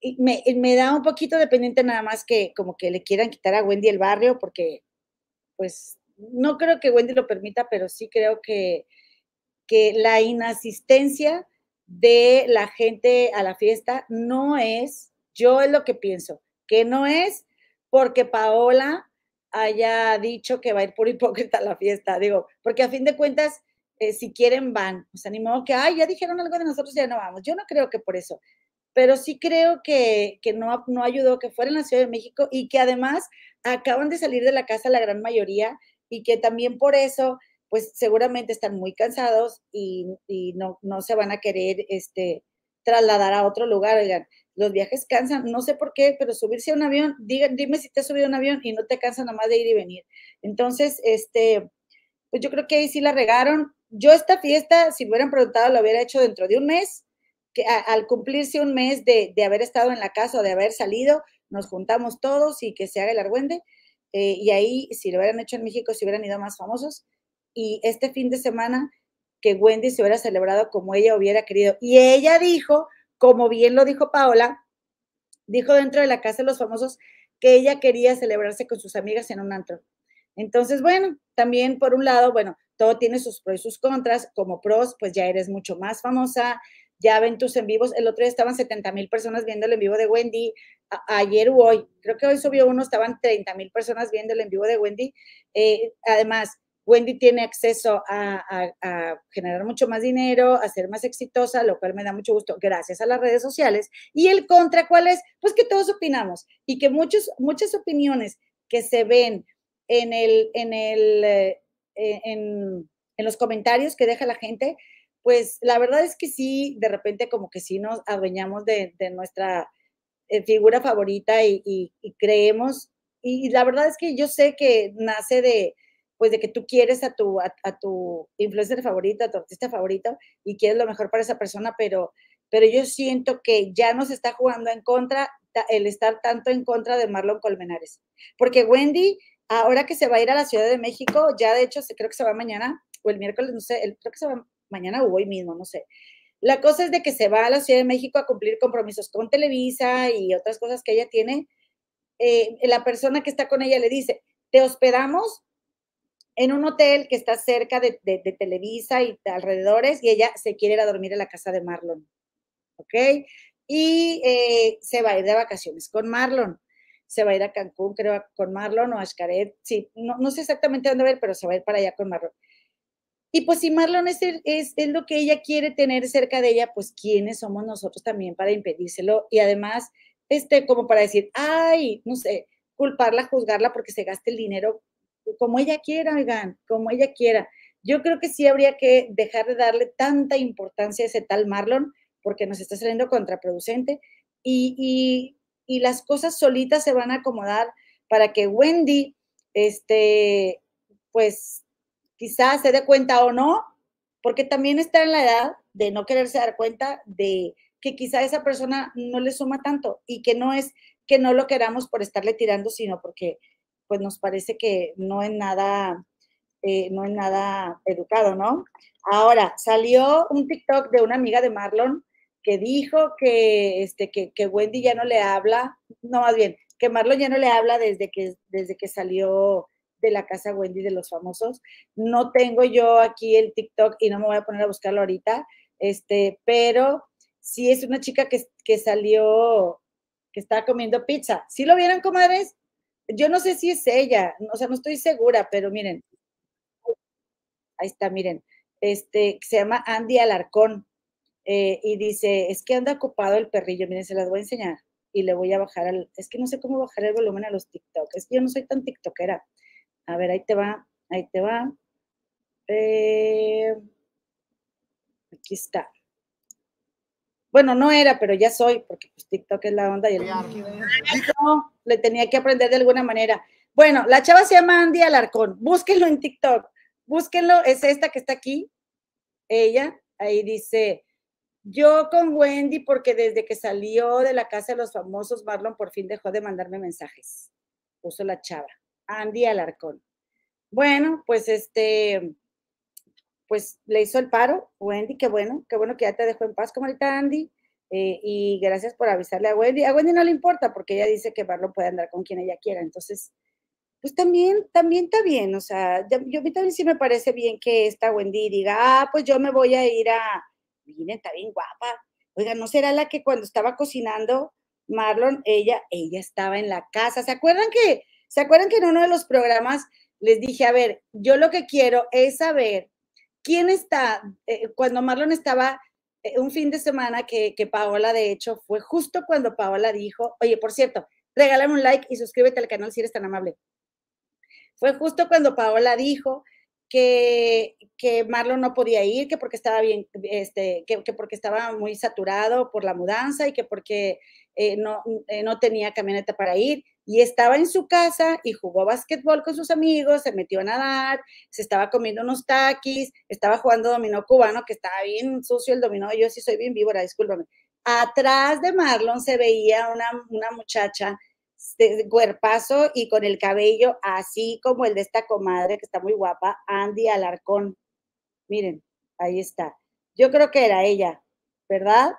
Y me, me da un poquito dependiente nada más que como que le quieran quitar a Wendy el barrio, porque pues no creo que Wendy lo permita, pero sí creo que, que la inasistencia de la gente a la fiesta no es, yo es lo que pienso, que no es porque Paola haya dicho que va a ir por hipócrita a la fiesta, digo, porque a fin de cuentas, eh, si quieren van, o sea, ni modo que, ay, ya dijeron algo de nosotros, ya no vamos, yo no creo que por eso, pero sí creo que, que no, no ayudó que fuera en la Ciudad de México y que además acaban de salir de la casa la gran mayoría y que también por eso, pues seguramente están muy cansados y, y no, no se van a querer este, trasladar a otro lugar, oigan, los viajes cansan, no sé por qué, pero subirse a un avión, dime si te has subido a un avión y no te cansa nada más de ir y venir. Entonces, este, pues yo creo que ahí sí la regaron. Yo esta fiesta, si me hubieran preguntado, lo hubiera hecho dentro de un mes, que al cumplirse un mes de, de, haber estado en la casa o de haber salido, nos juntamos todos y que se haga el argüende. Eh, y ahí, si lo hubieran hecho en México, si hubieran ido más famosos. Y este fin de semana, que Wendy se hubiera celebrado como ella hubiera querido. Y ella dijo, como bien lo dijo Paola, dijo dentro de la casa de los famosos que ella quería celebrarse con sus amigas en un antro. Entonces, bueno, también por un lado, bueno, todo tiene sus pros y sus contras. Como pros, pues ya eres mucho más famosa, ya ven tus en vivos. El otro día estaban 70 mil personas viendo el en vivo de Wendy. ayer o hoy, creo que hoy subió uno, estaban 30 mil personas viendo el en vivo de Wendy. Eh, además, Wendy tiene acceso a, generar mucho más dinero, a ser más exitosa, lo cual me da mucho gusto gracias a las redes sociales. Y el contra, ¿cuál es? Pues que todos opinamos y que muchos, muchas opiniones que se ven en, el, en, el, eh, en, los comentarios que deja la gente, pues la verdad es que sí, de repente como que sí nos adueñamos de, nuestra eh, figura favorita y, creemos. y la verdad es que yo sé que nace de pues de que tú quieres a tu, a, tu influencer favorita, a tu artista favorito y quieres lo mejor para esa persona, pero, pero yo siento que ya nos está jugando en contra el estar tanto en contra de Marlon Colmenares. Porque Wendy, ahora que se va a ir a la Ciudad de México, ya de hecho creo que se va mañana o el miércoles, no sé, creo que se va mañana o hoy mismo, no sé. La cosa es de que se va a la Ciudad de México a cumplir compromisos con Televisa y otras cosas que ella tiene. Eh, la persona que está con ella le dice, te hospedamos en un hotel que está cerca de, Televisa y de alrededores y ella se quiere ir a dormir en la casa de Marlon. ¿Ok? Y eh, se va a ir de vacaciones con Marlon. Se va a ir a Cancún, creo, con Marlon o a Xcaret. Sí, no, sé exactamente dónde a ir, pero se va a ir para allá con Marlon. Y pues si Marlon es, es, es, lo que ella quiere tener cerca de ella, pues ¿quiénes somos nosotros también para impedírselo? Y además, este, como para decir, ay, no sé, culparla, juzgarla porque se gaste el dinero como ella quiera, oigan, como ella quiera. Yo creo que sí habría que dejar de darle tanta importancia a ese tal Marlon, porque nos está saliendo contraproducente, y, y, las cosas solitas se van a acomodar para que Wendy, este, pues quizás se dé cuenta o no, porque también está en la edad de no quererse dar cuenta de que quizá esa persona no le suma tanto y que no es que no lo queramos por estarle tirando, sino porque pues nos parece que no es nada, eh, no es nada educado, ¿no? Ahora, salió un TikTok de una amiga de Marlon que dijo que, este, que, Wendy ya no le habla, no, más bien, que Marlon ya no le habla desde que, desde que salió de la casa Wendy de los famosos. No tengo yo aquí el TikTok y no me voy a poner a buscarlo ahorita, este, pero sí es una chica que, que salió, que estaba comiendo pizza. ¿Sí lo vieron, comadres? Yo no sé si es ella, o sea, no estoy segura, pero miren, ahí está, miren, este, se llama Andy Alarcón eh, y dice, es que anda ocupado el perrillo, miren, se las voy a enseñar y le voy a bajar al, es que no sé cómo bajar el volumen a los TikTok, es que yo no soy tan TikTokera. A ver, ahí te va, ahí te va. Eh, aquí está. Bueno, no era, pero ya soy, porque pues, TikTok es la onda y el... No, le tenía que aprender de alguna manera. Bueno, la chava se llama Andy Alarcón. Búsquenlo en TikTok. Búsquenlo, es esta que está aquí. Ella, ahí dice, Yo con Wendy, porque desde que salió de la casa de los famosos, Marlon por fin dejó de mandarme mensajes. Puso la chava. Andy Alarcón. Bueno, pues este, pues le hizo el paro, Wendy, qué bueno, qué bueno que ya te dejó en paz, como ahorita Andy. Eh, y gracias por avisarle a Wendy. A Wendy no le importa porque ella dice que Marlon puede andar con quien ella quiera. Entonces, pues también, también está bien. O sea, yo, a mí también sí me parece bien que esta Wendy diga, ah, pues yo me voy a ir a, miren, está bien guapa. Oiga, ¿no será la que cuando estaba cocinando Marlon, ella, ella estaba en la casa? ¿Se acuerdan que, se acuerdan que en uno de los programas les dije, a ver, yo lo que quiero es saber quién está, eh, cuando Marlon estaba eh, un fin de semana que, que, Paola, de hecho, fue justo cuando Paola dijo, oye, por cierto, regálame un like y suscríbete al canal si eres tan amable. Fue justo cuando Paola dijo que, que Marlon no podía ir, que porque estaba bien, este, que, que porque estaba muy saturado por la mudanza y que porque eh, no, eh, no tenía camioneta para ir y estaba en su casa y jugó básquetbol con sus amigos, se metió a nadar, se estaba comiendo unos taquis, estaba jugando dominó cubano, que estaba bien sucio el dominó, yo sí soy bien víbora, discúlpame. Atrás de Marlon se veía una, una muchacha de cuerpazo y con el cabello así como el de esta comadre que está muy guapa, Andy Alarcón. Miren, ahí está. Yo creo que era ella, ¿verdad?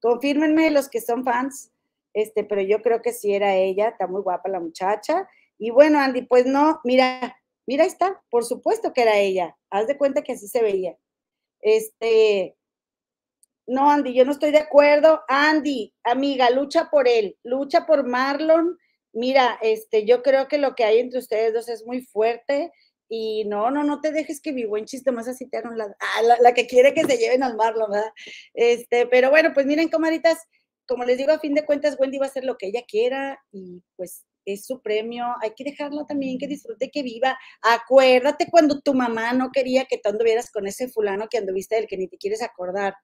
Confírmenme los que son fans, este, pero yo creo que sí era ella, está muy guapa la muchacha. Y bueno, Andy, pues no, mira, mira, está, por supuesto que era ella. Haz de cuenta que así se veía. Este, no, Andy, yo no estoy de acuerdo. Andy, amiga, lucha por él, lucha por Marlon. Mira, este, yo creo que lo que hay entre ustedes dos es muy fuerte y no, no, no te dejes que mi buen chiste más así te hagan la, ah, la, que quiere que se lleven al Marlon, ¿verdad? Este, pero bueno, pues miren, comaditas, como les digo, a fin de cuentas, Wendy va a hacer lo que ella quiera y pues es su premio, hay que dejarla también que disfrute, que viva. Acuérdate cuando tu mamá no quería que tú anduvieras con ese fulano que anduviste del que ni te quieres acordar.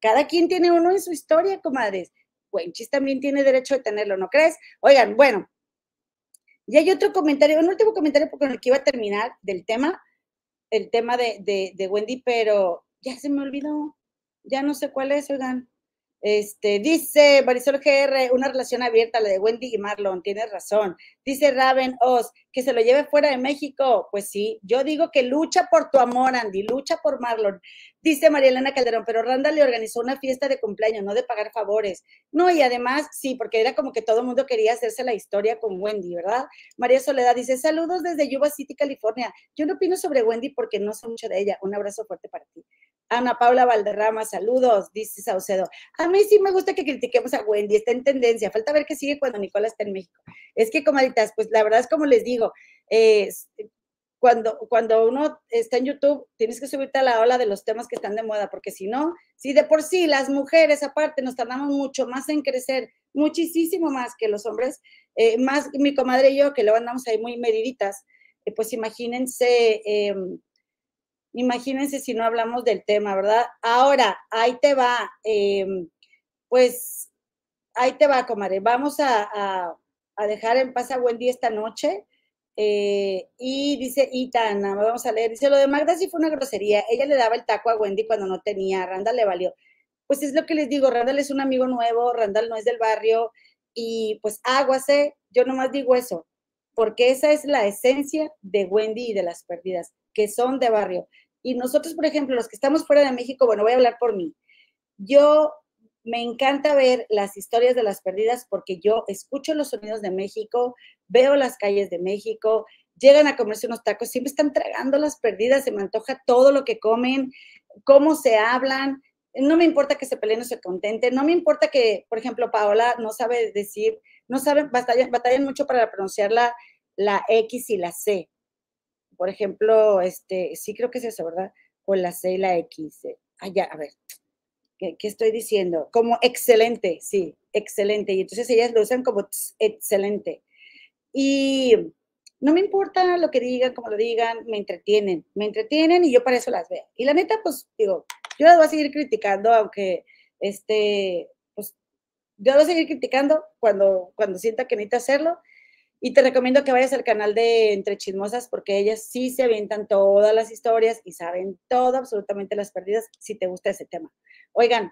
Cada quien tiene uno en su historia, comadres. Wenchis también tiene derecho de tenerlo, ¿no crees? Oigan, bueno, y hay otro comentario, un último comentario con el que iba a terminar del tema, el tema de, de, Wendy, pero ya se me olvidó, ya no sé cuál es, oigan. Este, dice Marisol GR, una relación abierta, la de Wendy y Marlon, tienes razón. Dice Raven Oz, que se lo lleve fuera de México. Pues sí, yo digo que lucha por tu amor, Andy, lucha por Marlon. Dice María Elena Calderón, pero Randa le organizó una fiesta de cumpleaños, no de pagar favores. No, y además, sí, porque era como que todo el mundo quería hacerse la historia con Wendy, ¿verdad? María Soledad dice, saludos desde Yuba City, California. Yo no opino sobre Wendy porque no sé mucho de ella. Un abrazo fuerte para ti. Ana Paula Valderrama, saludos, dice Saucedo. A mí sí me gusta que critiquemos a Wendy, está en tendencia. Falta ver qué sigue cuando Nicola está en México. Es que, comaditas, pues la verdad es como les digo, eh, cuando, cuando uno está en YouTube, tienes que subirte a la ola de los temas que están de moda, porque si no, si de por sí las mujeres aparte nos tardamos mucho más en crecer, muchísimo más que los hombres, eh, más mi comadre y yo, que luego andamos ahí muy mediditas, eh, pues imagínense, em, imagínense si no hablamos del tema, ¿verdad? Ahora, ahí te va, em, pues, ahí te va, comadre, vamos a, dejar en paz a Wendy esta noche eh, y dice Itana, vamos a leer, dice, lo de Magda sí fue una grosería, ella le daba el taco a Wendy cuando no tenía, Randall le valió. Pues es lo que les digo, Randall es un amigo nuevo, Randall no es del barrio y pues águase, yo nomás digo eso, porque esa es la esencia de Wendy y de las perdidas, que son de barrio. Y nosotros, por ejemplo, los que estamos fuera de México, bueno, voy a hablar por mí. Yo me encanta ver las historias de las perdidas porque yo escucho los sonidos de México, veo las calles de México, llegan a comerse unos tacos, siempre están tragando las perdidas, se me antoja todo lo que comen, cómo se hablan. No me importa que se peleen o se contenten, no me importa que, por ejemplo, Paola no sabe decir, no sabe, batallan, batallan mucho para pronunciar la, la X y la C. Por ejemplo, este, sí creo que es eso, ¿verdad? O la C y la X. Ah, ya, a ver, ¿qué, estoy diciendo? Como excelente, sí, excelente. Y entonces ellas lo usan como excelente. Y no me importa lo que digan, como lo digan, me entretienen, me entretienen y yo para eso las veo. Y la neta, pues digo, yo las voy a seguir criticando, aunque este, pues yo las voy a seguir criticando cuando, cuando sienta que necesito hacerlo. Y te recomiendo que vayas al canal de Entre Chismosas porque ellas sí se avientan todas las historias y saben todo, absolutamente las perdidas, si te gusta ese tema. Oigan,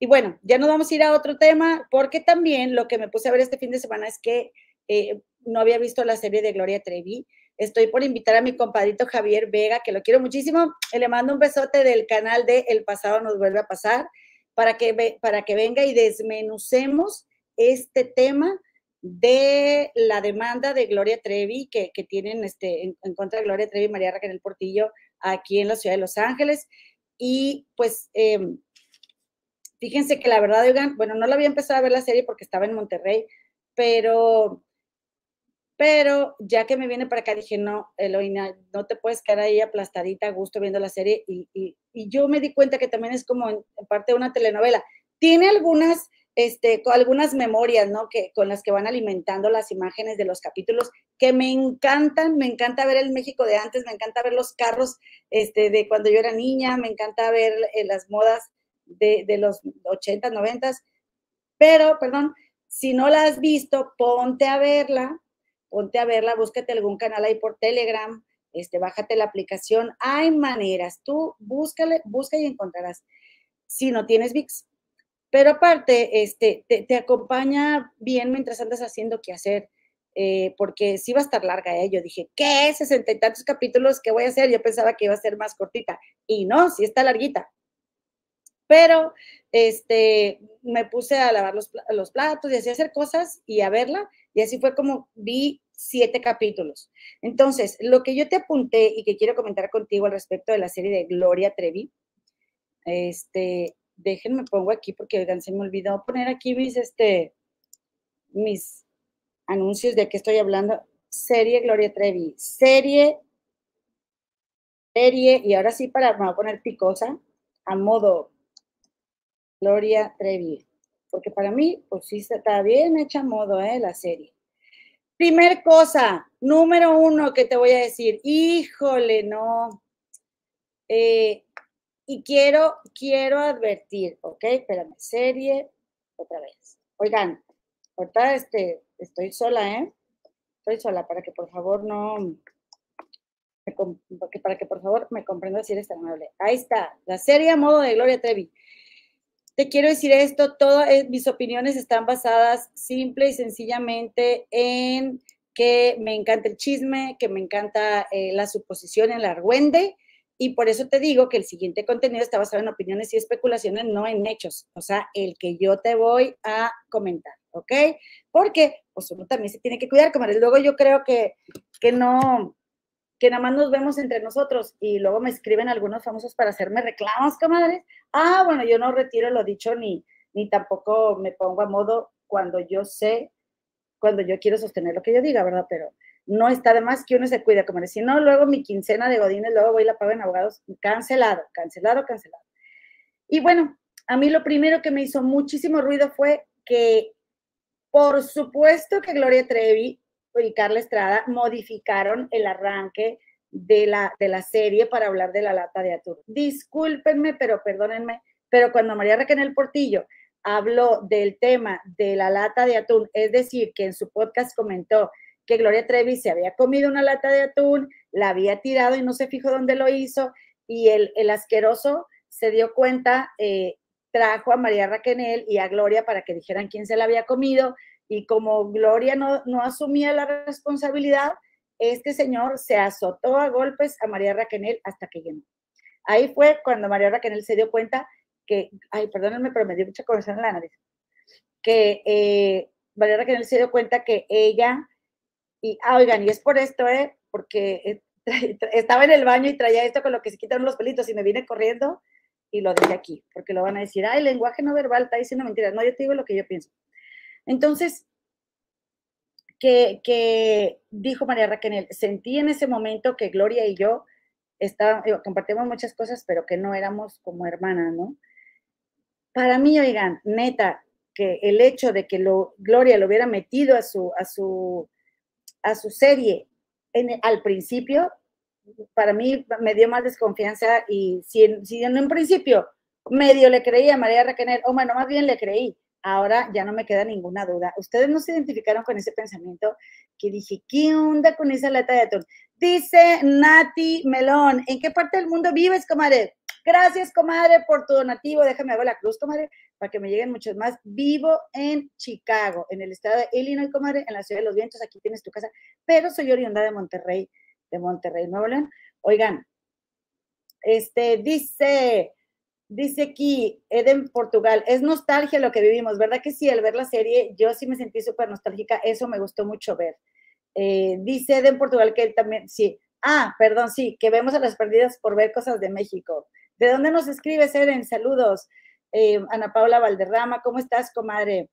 y bueno, ya nos vamos a ir a otro tema, porque también lo que me puse a ver este fin de semana es que eh, no había visto la serie de Gloria Trevi. Estoy por invitar a mi compadrito Javier Vega, que lo quiero muchísimo, y le mando un besote del canal de El pasado nos vuelve a pasar, para que, para que venga y desmenucemos este tema de la demanda de Gloria Trevi que, tienen este, en, contra de Gloria Trevi y María Raquel Portillo aquí en la ciudad de Los Ángeles. Y pues em, fíjense que la verdad, oigan, bueno, no la había empezado a ver la serie porque estaba en Monterrey, pero, pero ya que me viene para acá dije, no, Eloína, no te puedes quedar ahí aplastadita a gusto viendo la serie. Y, yo me di cuenta que también es como en parte de una telenovela. Tiene algunas este, algunas memorias, ¿no? Que, con las que van alimentando las imágenes de los capítulos, que me encantan, me encanta ver el México de antes, me encanta ver los carros este, de cuando yo era niña, me encanta ver eh, las modas de, de los 80, 90, pero, perdón, si no la has visto, ponte a verla, ponte a verla, búscate algún canal ahí por Telegram, este, bájate la aplicación, hay maneras, tú búscale, busca y encontrarás. Si no tienes VIX, pero aparte, este, te, acompaña bien mientras andas haciendo qué hacer, eh, porque sí va a estar larga, ¿eh? Yo dije, ¿qué? Sesenta y tantos capítulos que voy a hacer. Yo pensaba que iba a ser más cortita. Y no, sí está larguita. Pero, este, me puse a lavar los, los platos y así a hacer cosas y a verla. Y así fue como vi siete capítulos. Entonces, lo que yo te apunté y que quiero comentar contigo al respecto de la serie de Gloria Trevi, este, déjenme pongo aquí porque oigan, se me olvidó poner aquí mis, este, mis anuncios de que estoy hablando. Serie Gloria Trevi, serie, serie, y ahora sí para, me voy a poner picosa, a modo Gloria Trevi, porque para mí, pues sí está bien hecha a modo, ¿eh? La serie. Primer cosa, número uno que te voy a decir, híjole, no. Eh, y quiero, quiero advertir, ¿ok? Espérame, serie, otra vez. Oigan, ahorita este, estoy sola, ¿eh? Estoy sola, para que por favor no, para que por favor me comprenda si eres tan amable. Ahí está, la serie a modo de Gloria Trevi. Te quiero decir esto, todas eh, mis opiniones están basadas simple y sencillamente en que me encanta el chisme, que me encanta eh, la suposición, el argüende, y por eso te digo que el siguiente contenido está basado en opiniones y especulaciones, no en hechos. O sea, el que yo te voy a comentar, ¿ok? Porque pues uno también se tiene que cuidar, comadres. Luego yo creo que, que no, que nada más nos vemos entre nosotros y luego me escriben algunos famosos para hacerme reclamos, comadres. Ah, bueno, yo no retiro lo dicho ni, ni tampoco me pongo a modo cuando yo sé, cuando yo quiero sostener lo que yo diga, ¿verdad? Pero no está de más que uno se cuida, como si no, luego mi quincena de godines, luego voy y la pago en abogados, cancelado, cancelado, cancelado. Y bueno, a mí lo primero que me hizo muchísimo ruido fue que, por supuesto que Gloria Trevi y Carla Estrada modificaron el arranque de la, de la serie para hablar de la lata de atún. Discúlpenme, pero perdónenme, pero cuando María Raquel Portillo habló del tema de la lata de atún, es decir, que en su podcast comentó que Gloria Trevi se había comido una lata de atún, la había tirado y no se fijó dónde lo hizo, y el, el asqueroso se dio cuenta, eh, trajo a María Raquel y a Gloria para que dijeran quién se la había comido, y como Gloria no, no asumía la responsabilidad, este señor se azotó a golpes a María Raquel hasta que llenó. Ahí fue cuando María Raquel se dio cuenta que, ay, perdónenme, pero me dio mucha conversación en la nariz, que eh, María Raquel se dio cuenta que ella y, ah, oigan, y es por esto, ¿eh? Porque eh, estaba en el baño y traía esto con lo que se quitan los pelitos y me vine corriendo y lo dije aquí, porque lo van a decir, ay, lenguaje no verbal está diciendo mentiras. No, yo te digo lo que yo pienso. Entonces, que, dijo María Raquel, sentí en ese momento que Gloria y yo está, compartimos muchas cosas, pero que no éramos como hermanas, ¿no? Para mí, oigan, neta, que el hecho de que lo, Gloria lo hubiera metido a su, a su a su serie en, al principio, para mí me dio más desconfianza y si, si en un principio medio le creí a María Raquel, o bueno, más bien le creí, ahora ya no me queda ninguna duda. Ustedes no se identificaron con ese pensamiento que dije, ¿qué onda con esa lata de atún? Dice Nati Melón, ¿en qué parte del mundo vives, comadre? Gracias, comadre, por tu donativo. Déjame ver la cruz, comadre, para que me lleguen muchos más. Vivo en Chicago, en el estado de Illinois, comadre, en la ciudad de los vientos. Aquí tienes tu casa, pero soy oriunda de Monterrey, de Monterrey, Nuevo León. Oigan, este dice, dice aquí, Eden Portugal, es nostalgia lo que vivimos, ¿verdad que sí? Al ver la serie, yo sí me sentí súper nostálgica, eso me gustó mucho ver. Eh, dice Eden Portugal que él también, sí. Ah, perdón, sí, que vemos a las perdidas por ver cosas de México. ¿De dónde nos escribes, Eren? Saludos. Eh, Ana Paula Valderrama, ¿cómo estás, comadre?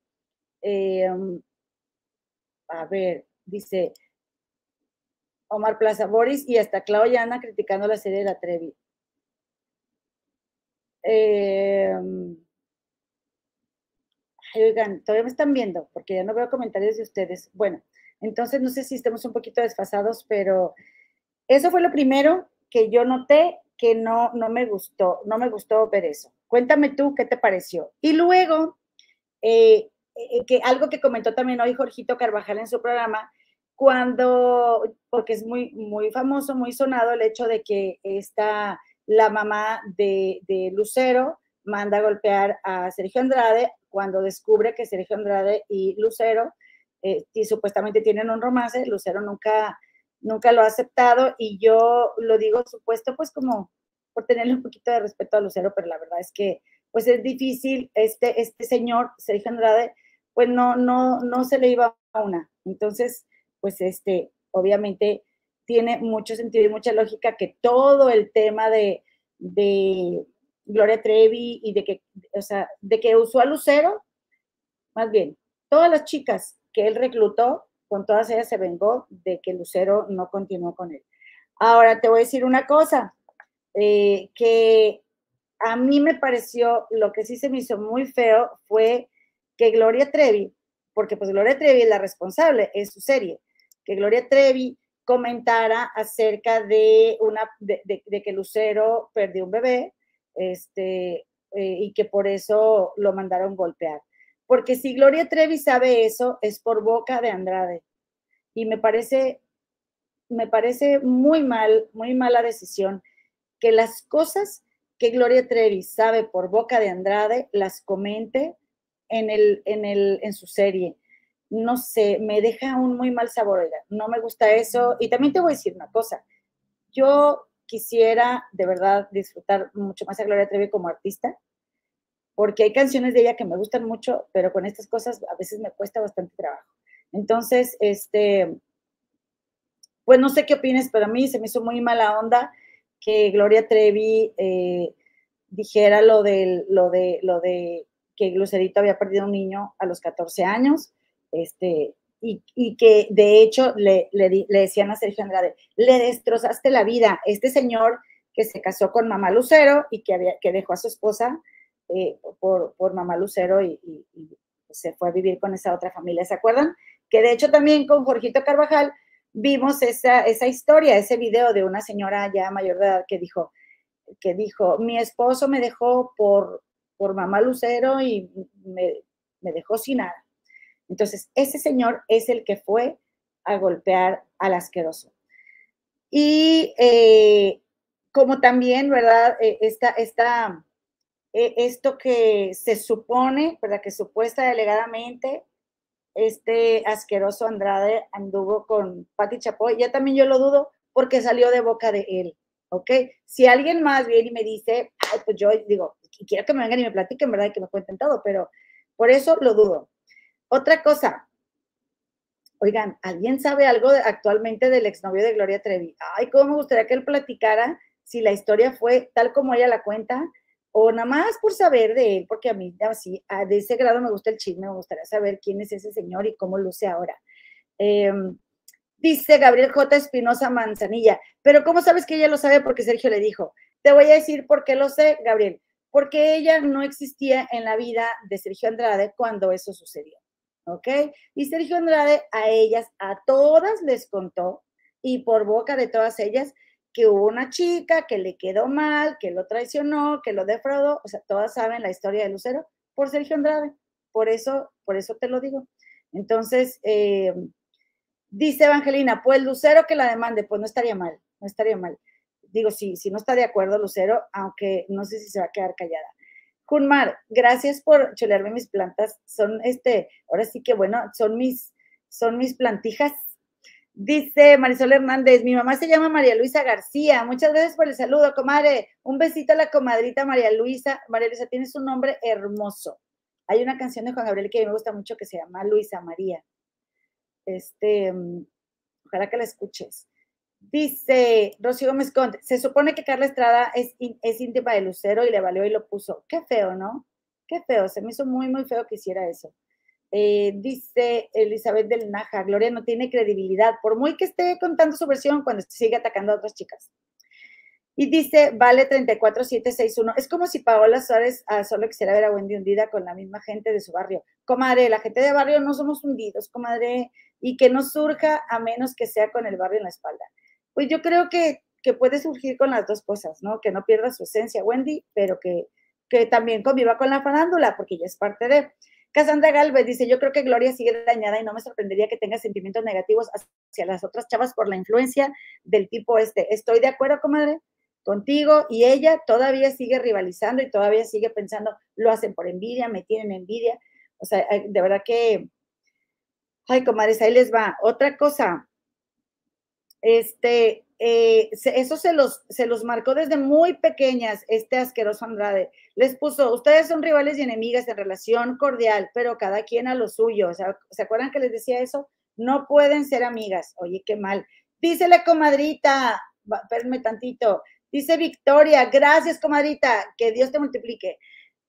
Eh, a ver, dice Omar Plaza Boris y hasta Claudia Ana criticando la serie de la Trevi. Eh, oigan, todavía me están viendo porque ya no veo comentarios de ustedes. Bueno, entonces no sé si estamos un poquito desfasados, pero eso fue lo primero que yo noté que no, no me gustó, no me gustó ver eso. Cuéntame tú qué te pareció. Y luego, eh, eh, que algo que comentó también hoy Jorgito Carvajal en su programa, cuando, porque es muy, muy famoso, muy sonado el hecho de que está la mamá de, Lucero manda a golpear a Sergio Andrade cuando descubre que Sergio Andrade y Lucero eh, y supuestamente tienen un romance, Lucero nunca nunca lo ha aceptado y yo lo digo supuesto pues como por tenerle un poquito de respeto a Lucero, pero la verdad es que pues es difícil, este, este señor, Sergio Andrade, pues no, no, no se le iba a una. Entonces, pues este, obviamente tiene mucho sentido y mucha lógica que todo el tema de, de Gloria Trevi y de que, o sea, de que usó a Lucero, más bien, todas las chicas que él reclutó, con todas ellas se vengó de que Lucero no continuó con él. Ahora te voy a decir una cosa, eh, que a mí me pareció, lo que sí se me hizo muy feo fue que Gloria Trevi, porque pues Gloria Trevi es la responsable, es su serie, que Gloria Trevi comentara acerca de una que Lucero perdió un bebé, este, eh, y que por eso lo mandaron golpear. Porque si Gloria Trevi sabe eso, es por boca de Andrade. Y me parece, me parece muy mal, muy mala decisión que las cosas que Gloria Trevi sabe por boca de Andrade las comente en, el, en, el, en su serie. No sé, me deja un muy mal sabor, no me gusta eso. Y también te voy a decir una cosa, yo quisiera de verdad disfrutar mucho más a Gloria Trevi como artista, porque hay canciones de ella que me gustan mucho, pero con estas cosas a veces me cuesta bastante trabajo. Entonces, este, pues no sé qué opines, pero a mí se me hizo muy mala onda que Gloria Trevi eh, dijera lo de, lo, de, lo de que Lucerito había perdido un niño a los 14 años, este, y, que de hecho le, le, decían a Sergio Andrade, le destrozaste la vida, este señor que se casó con mamá Lucero y que, había, que dejó a su esposa eh, por, por, mamá Lucero y, se fue a vivir con esa otra familia. ¿Se acuerdan? Que de hecho también con Jorgito Carvajal vimos esa, esa historia, ese video de una señora ya mayor de edad que dijo, que dijo, mi esposo me dejó por, por mamá Lucero y me, dejó sin nada. Entonces, ese señor es el que fue a golpear al asqueroso. Y eh, como también, ¿verdad? Eh, esta, esta, eh, esto que se supone, ¿verdad? Que supuesta delegadamente este asqueroso Andrade anduvo con Patti Chapoy, ya también yo lo dudo porque salió de boca de él, ¿ok? Si alguien más viene y me dice, pues yo digo, quiero que me vengan y me platiquen, ¿verdad? Y que me cuenten todo, pero por eso lo dudo. Otra cosa, oigan, ¿alguien sabe algo actualmente del exnovio de Gloria Trevi? Ay, cómo me gustaría que él platicara si la historia fue tal como ella la cuenta o nada más por saber de él, porque a mí así, de ese grado me gusta el chisme, me gustaría saber quién es ese señor y cómo luce ahora. Em, dice Gabriel J. Espinosa Manzanilla, pero ¿cómo sabes que ella lo sabe? Porque Sergio le dijo. Te voy a decir por qué lo sé, Gabriel, porque ella no existía en la vida de Sergio Andrade cuando eso sucedió, ¿ok? Y Sergio Andrade a ellas, a todas les contó, y por boca de todas ellas, que hubo una chica que le quedó mal, que lo traicionó, que lo defraudó, o sea, todas saben la historia de Lucero por Sergio Andrade, por eso, por eso te lo digo. Entonces, eh, dice Evangelina, pues Lucero que la demande, pues no estaría mal, no estaría mal. Digo, sí, si no está de acuerdo, Lucero, aunque no sé si se va a quedar callada. Kunmar, gracias por chulearme mis plantas. Son este, ahora sí que bueno, son mis, son mis plantijas. Dice Marisol Hernández, mi mamá se llama María Luisa García. Muchas gracias por el saludo, comadre. Un besito a la comadrita María Luisa. María Luisa, tienes un nombre hermoso. Hay una canción de Juan Gabriel que a mí me gusta mucho que se llama Luisa María. Este, mm, ojalá que la escuches. Dice Rocío Gómez Conte, se supone que Carla Estrada es, es íntima de Lucero y le valió y lo puso. Qué feo, ¿no? Qué feo, se me hizo muy, muy feo que hiciera eso. Eh, dice Elizabeth del Naja, Gloria no tiene credibilidad, por muy que esté contando su versión cuando sigue atacando a otras chicas. Y dice, vale 34761. Es como si Paola Suárez ah, solo quisiera ver a Wendy hundida con la misma gente de su barrio. Comadre, la gente de barrio no somos hundidos, comadre, y que no surja a menos que sea con el barrio en la espalda. Pues yo creo que, que puede surgir con las dos cosas, ¿no? Que no pierda su esencia, Wendy, pero que, que también conviva con la farándula, porque ya es parte de. Cassandra Galvez dice, yo creo que Gloria sigue dañada y no me sorprendería que tenga sentimientos negativos hacia las otras chavas por la influencia del tipo este. Estoy de acuerdo, comadre, contigo y ella todavía sigue rivalizando y todavía sigue pensando, lo hacen por envidia, me tienen envidia. O sea, de verdad que, ay, comadres, ahí les va. Otra cosa, este, eh, eso se los, se los marcó desde muy pequeñas, este asqueroso Andrade. Les puso, ustedes son rivales y enemigas en relación cordial, pero cada quien a lo suyo. ¿Se acuerdan que les decía eso? No pueden ser amigas. Oye, qué mal. Dísele, comadrita, espérenme tantito. Dice Victoria, gracias, comadrita, que Dios te multiplique.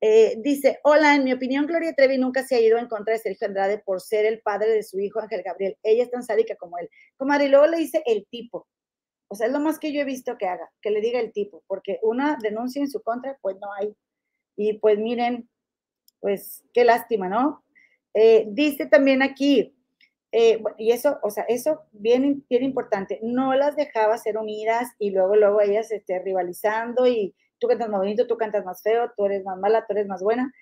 Eh, dice, hola, en mi opinión, Gloria Trevi nunca se ha ido en contra de Sergio Andrade por ser el padre de su hijo Ángel Gabriel. Ella es tan sádica como él. Comadre, y luego le dice el tipo. O sea, es lo más que yo he visto que haga, que le diga el tipo, porque una denuncia en su contra, pues no hay. Y pues miren, pues qué lástima, ¿no? Eh, dice también aquí, eh, y eso, o sea, eso bien, bien importante, no las dejaba ser unidas y luego, luego ellas este, rivalizando y tú cantas más bonito, tú cantas más feo, tú eres más mala, tú eres más buena.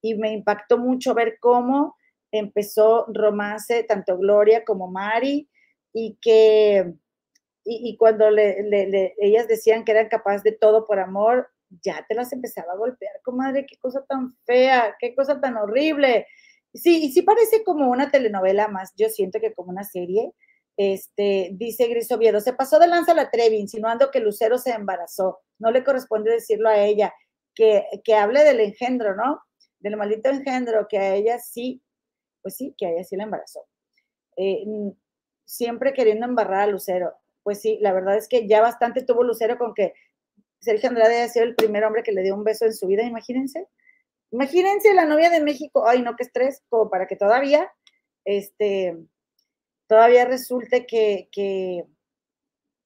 Y me impactó mucho ver cómo empezó romance, tanto Gloria como Mari, y que, y, cuando le, ellas decían que eran capaces de todo por amor, ya te las empezaba a golpear, comadre, qué cosa tan fea, qué cosa tan horrible. Sí, y sí parece como una telenovela más, yo siento que como una serie. Este, dice Gris Oviedo, se pasó de lanza la Trevi, insinuando que Lucero se embarazó. No le corresponde decirlo a ella, que, que hable del engendro, ¿no? Del maldito engendro, que a ella sí, pues sí, que a ella sí la embarazó. Eh, siempre queriendo embarrar a Lucero. Pues sí, la verdad es que ya bastante tuvo Lucero con que Sergio Andrade haya sido el primer hombre que le dio un beso en su vida, imagínense. Imagínense la novia de México, ay no, qué estrés, como para que todavía, este, todavía resulte que, que,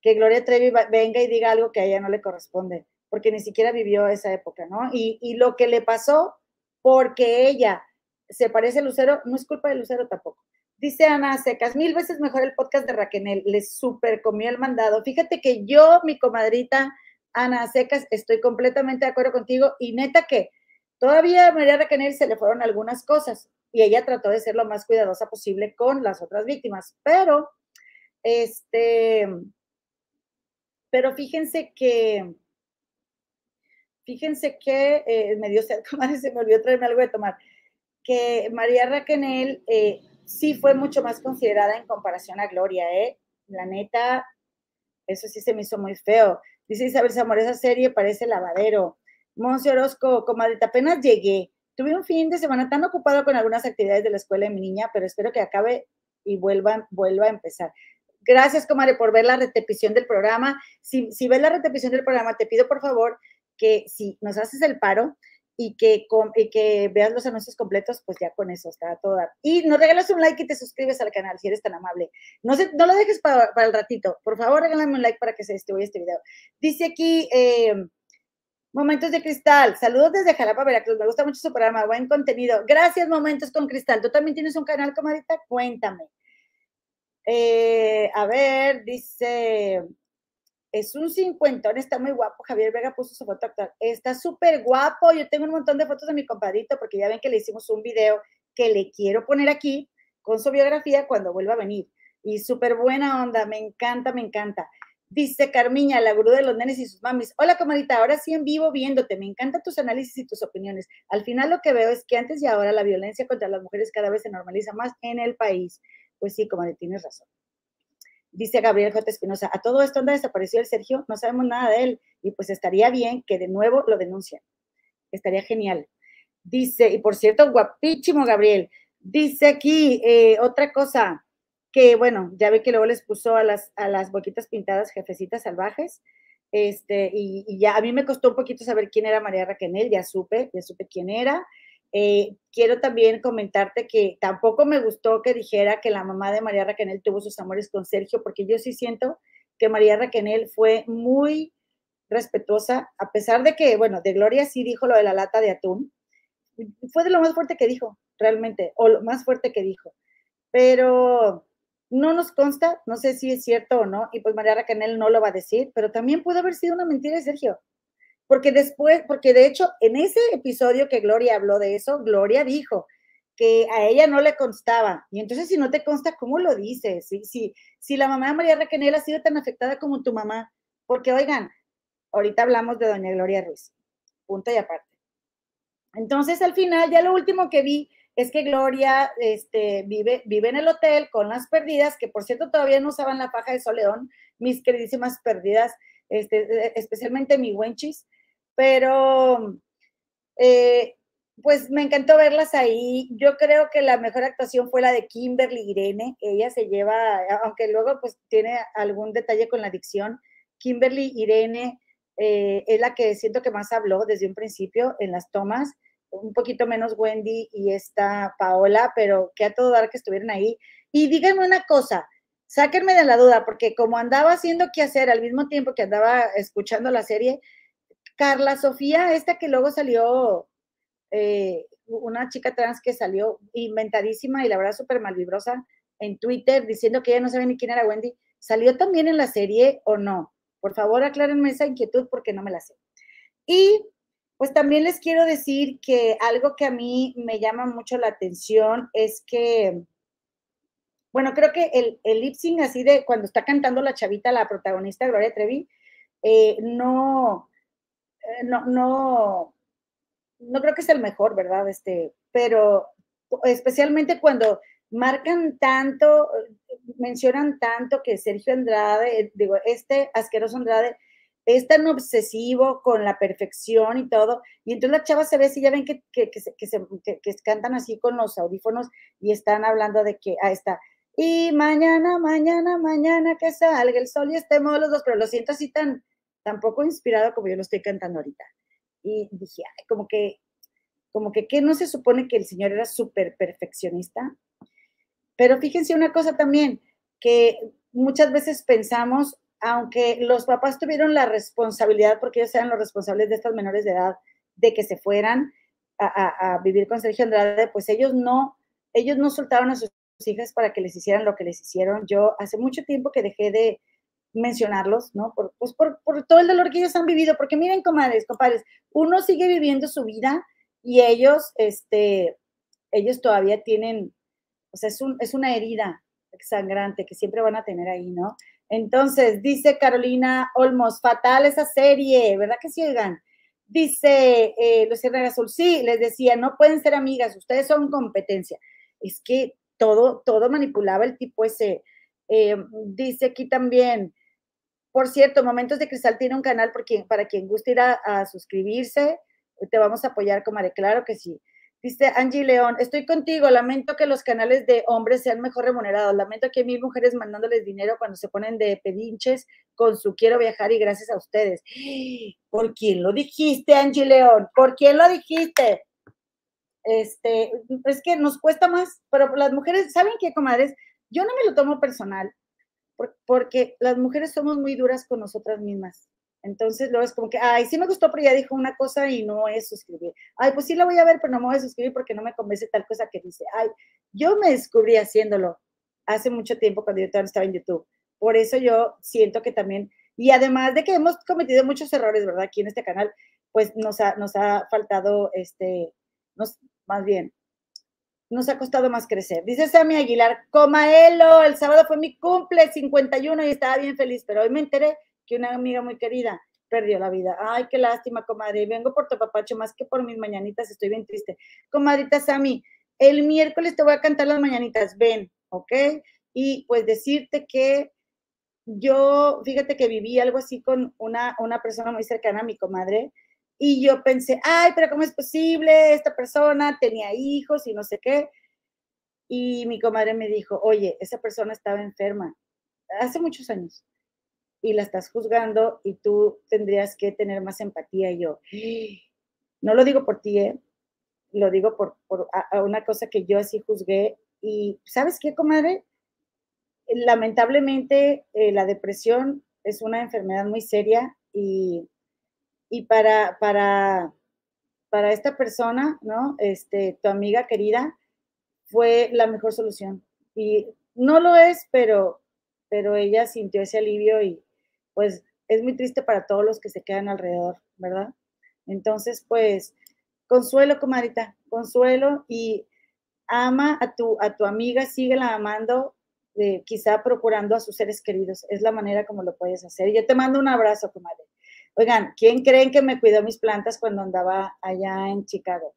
que Gloria Trevi venga y diga algo que a ella no le corresponde, porque ni siquiera vivió esa época, ¿no? Y, y lo que le pasó, porque ella se parece a Lucero, no es culpa de Lucero tampoco. Dice Ana Secas, mil veces mejor el podcast de Raquel, les super comió el mandado. Fíjate que yo, mi comadrita Ana Secas, estoy completamente de acuerdo contigo y neta que Todavía a María Raquel se le fueron algunas cosas y ella trató de ser lo más cuidadosa posible con las otras víctimas, pero este, pero fíjense que, fíjense que eh, me dio se me olvidó traerme algo de tomar, que María Raquel eh, sí fue mucho más considerada en comparación a Gloria, ¿eh? La neta, eso sí se me hizo muy feo. Dice Isabel Zamora, esa serie parece lavadero. Monse Orozco, comadita, apenas llegué. Tuve un fin de semana tan ocupado con algunas actividades de la escuela de mi niña, pero espero que acabe y vuelva, vuelva a empezar. Gracias, comadre, por ver la repetición del programa. Si, si ves la repetición del programa, te pido por favor que si nos haces el paro y que, veas los anuncios completos, pues ya con eso está todo. Y nos regalas un like y te suscribes al canal si eres tan amable. No, no lo dejes para, el ratito. Por favor, regálame un like para que se distribuya este video. Dice aquí... Eh, Momentos de Cristal, saludos desde Jalapa, Veracruz. Me gusta mucho su programa, buen contenido. Gracias, Momentos con Cristal. ¿Tú también tienes un canal, comadita? Cuéntame. Eh, a ver, dice, es un cincuentón, está muy guapo. Javier Vega puso su foto actual. Está súper guapo. Yo tengo un montón de fotos de mi compadrito porque ya ven que le hicimos un video que le quiero poner aquí con su biografía cuando vuelva a venir. Y súper buena onda, me encanta, me encanta. Dice Carmiña, la gurú de los nenes y sus mamis. Hola, comadita, ahora sí en vivo viéndote. Me encantan tus análisis y tus opiniones. Al final lo que veo es que antes y ahora la violencia contra las mujeres cada vez se normaliza más en el país. Pues sí, comadre, tienes razón. Dice Gabriel J. Espinosa, a todo esto anda desapareció el Sergio, no sabemos nada de él y pues estaría bien que de nuevo lo denuncien. Estaría genial. Dice, y por cierto, guapísimo Gabriel. Dice aquí eh, otra cosa, que bueno, ya ve que luego les puso a las, a las boquitas pintadas jefecitas salvajes, este, y, ya a mí me costó un poquito saber quién era María Raquel, ya supe, ya supe quién era. Eh, quiero también comentarte que tampoco me gustó que dijera que la mamá de María Raquel tuvo sus amores con Sergio, porque yo sí siento que María Raquel fue muy respetuosa, a pesar de que, bueno, de Gloria sí dijo lo de la lata de atún, fue de lo más fuerte que dijo, realmente, o lo más fuerte que dijo. Pero no nos consta, no sé si es cierto o no, y pues María Raquel no lo va a decir, pero también puede haber sido una mentira de Sergio. Porque después, porque de hecho, en ese episodio que Gloria habló de eso, Gloria dijo que a ella no le constaba. Y entonces, si no te consta, ¿cómo lo dices? Si, si, si la mamá de María Raquel ha sido tan afectada como tu mamá, porque oigan, ahorita hablamos de doña Gloria Ruiz, punto y aparte. Entonces, al final, ya lo último que vi es que Gloria este, vive, vive en el hotel con las perdidas, que por cierto todavía no usaban la paja de Soleón, mis queridísimas perdidas, este, e, especialmente mi Wenchis, pero eh, pues me encantó verlas ahí. Yo creo que la mejor actuación fue la de Kimberly Irene. Ella se lleva, aunque luego pues tiene algún detalle con la adicción, Kimberly Irene eh, es la que siento que más habló desde un principio en las tomas un poquito menos Wendy y esta Paola, pero que a todo dar que estuvieran ahí. Y díganme una cosa, sáquenme de la duda, porque como andaba haciendo qué hacer al mismo tiempo que andaba escuchando la serie, Carla Sofía, esta que luego salió, eh, una chica trans que salió inventadísima y la verdad súper malvibrosa en Twitter diciendo que ella no sabe ni quién era Wendy, ¿salió también en la serie o no? Por favor, aclárenme esa inquietud porque no me la sé. Y pues también les quiero decir que algo que a mí me llama mucho la atención es que, bueno, creo que el, el lip sync así de cuando está cantando la chavita, la protagonista Gloria Trevi, eh, no, no, no, no creo que es el mejor, ¿verdad? Este, pero especialmente cuando marcan tanto, mencionan tanto que Sergio Andrade, digo, este asqueroso Andrade, es tan obsesivo con la perfección y todo, y entonces la chava se ve, si ya ven que, que, se, que, cantan así con los audífonos y están hablando de que, ahí está, y mañana, mañana, mañana que salga el sol y estemos los dos, pero lo siento así tan, tan poco inspirado como yo lo estoy cantando ahorita. Y dije, como que, como que, ¿qué no se supone que el señor era súper perfeccionista? Pero fíjense una cosa también, que muchas veces pensamos aunque los papás tuvieron la responsabilidad, porque ellos eran los responsables de estas menores de edad, de que se fueran a, vivir con Sergio Andrade, pues ellos no, ellos no soltaron a sus hijas para que les hicieran lo que les hicieron. Yo hace mucho tiempo que dejé de mencionarlos, ¿no? Por, pues por, todo el dolor que ellos han vivido, porque miren, comadres, compadres, uno sigue viviendo su vida y ellos, este, ellos todavía tienen, o sea, es, un, es una herida sangrante que siempre van a tener ahí, ¿no? Entonces, dice Carolina Olmos, fatal esa serie, ¿verdad que sí, oigan? Dice eh, Lucía Azul, sí, les decía, no pueden ser amigas, ustedes son competencia. Es que todo, todo manipulaba el tipo ese. Eh, dice aquí también, por cierto, Momentos de Cristal tiene un canal para quien guste ir a, suscribirse, te vamos a apoyar, comadre, claro que sí. Dice Angie León, estoy contigo, lamento que los canales de hombres sean mejor remunerados, lamento que hay mil mujeres mandándoles dinero cuando se ponen de pedinches con su quiero viajar y gracias a ustedes. ¿Por quién lo dijiste, Angie León? ¿Por quién lo dijiste? Este, es que nos cuesta más, pero las mujeres, ¿saben qué, comadres? Yo no me lo tomo personal, porque las mujeres somos muy duras con nosotras mismas. Entonces luego es como que, ay, sí me gustó, pero ya dijo una cosa y no es suscribir. Ay, pues sí la voy a ver, pero no me voy a suscribir porque no me convence tal cosa que dice. Ay, yo me descubrí haciéndolo hace mucho tiempo cuando yo todavía estaba en YouTube. Por eso yo siento que también, y además de que hemos cometido muchos errores, ¿verdad? Aquí en este canal, pues nos ha, nos ha faltado, este, nos, más bien, nos ha costado más crecer. Dice Sammy Aguilar, Comaelo, el sábado fue mi cumple 51 y estaba bien feliz, pero hoy me enteré que una amiga muy querida perdió la vida. Ay, qué lástima, comadre. Vengo por tu papacho más que por mis mañanitas. Estoy bien triste. Comadrita Sami, el miércoles te voy a cantar las mañanitas. Ven, ¿ok? Y pues decirte que yo, fíjate que viví algo así con una, una persona muy cercana a mi comadre. Y yo pensé, ay, pero ¿cómo es posible? Esta persona tenía hijos y no sé qué. Y mi comadre me dijo, oye, esa persona estaba enferma hace muchos años y la estás juzgando y tú tendrías que tener más empatía. Y yo, no lo digo por ti, ¿eh? lo digo por, una cosa que yo así juzgué. Y ¿sabes qué, comadre? Lamentablemente, eh, la depresión es una enfermedad muy seria y, y para, para, para esta persona, ¿no? Este, tu amiga querida, fue la mejor solución. Y no lo es, pero, pero ella sintió ese alivio y, pues es muy triste para todos los que se quedan alrededor, ¿verdad? Entonces, pues, consuelo, comadita, consuelo y ama a tu, a tu amiga, síguela amando, eh, quizá procurando a sus seres queridos. Es la manera como lo puedes hacer. Yo te mando un abrazo, comadre. Oigan, ¿quién creen que me cuidó mis plantas cuando andaba allá en Chicago?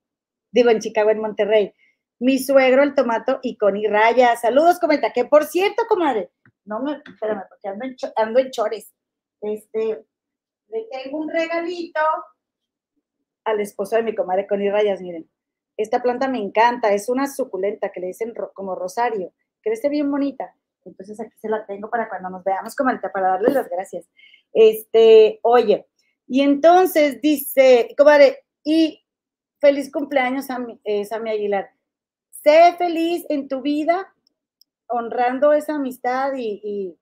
Digo, en Chicago, en Monterrey. Mi suegro, el tomato y Connie Raya. Saludos, comenta. Que por cierto, comadre, no me, espérame, porque ando en, ando en chores. Este, le tengo un regalito al esposo de mi comadre Connie Rayas, miren. Esta planta me encanta, es una suculenta que le dicen como rosario, crece bien bonita. Entonces aquí se la tengo para cuando nos veamos, comadre, para darle las gracias. Este, oye, y entonces dice, comadre, y feliz cumpleaños, a eh, Sammy Aguilar. Sé feliz en tu vida, honrando esa amistad y,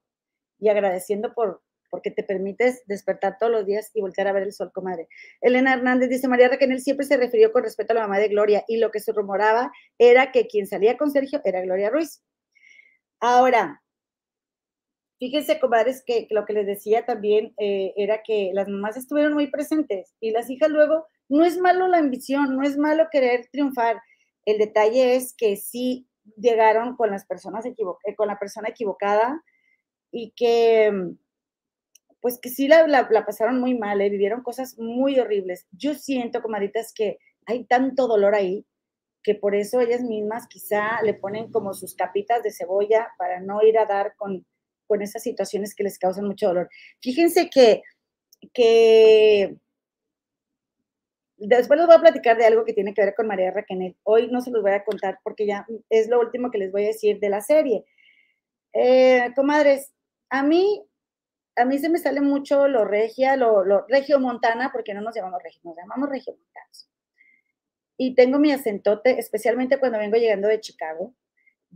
y agradeciendo por, porque te permites despertar todos los días y voltear a ver el sol, comadre. Elena Hernández dice, María Raquel siempre se refirió con respeto a la mamá de Gloria y lo que se rumoraba era que quien salía con Sergio era Gloria Ruiz. Ahora, fíjense, comadres, que lo que les decía también eh, era que las mamás estuvieron muy presentes y las hijas luego, no es malo la ambición, no es malo querer triunfar. El detalle es que sí llegaron con las personas eh, con la persona equivocada y que pues que sí la, pasaron muy mal, ¿eh? vivieron cosas muy horribles. Yo siento, comadritas, que hay tanto dolor ahí que por eso ellas mismas quizá le ponen como sus capitas de cebolla para no ir a dar con, con esas situaciones que les causan mucho dolor. Fíjense que, que después les voy a platicar de algo que tiene que ver con María Raquel. Hoy no se los voy a contar porque ya es lo último que les voy a decir de la serie. Eh, comadres, a mí a mí se me sale mucho lo regia, lo, lo regio montana, porque no nos llamamos regio, nos llamamos regio montanos. Y tengo mi acentote, especialmente cuando vengo llegando de Chicago.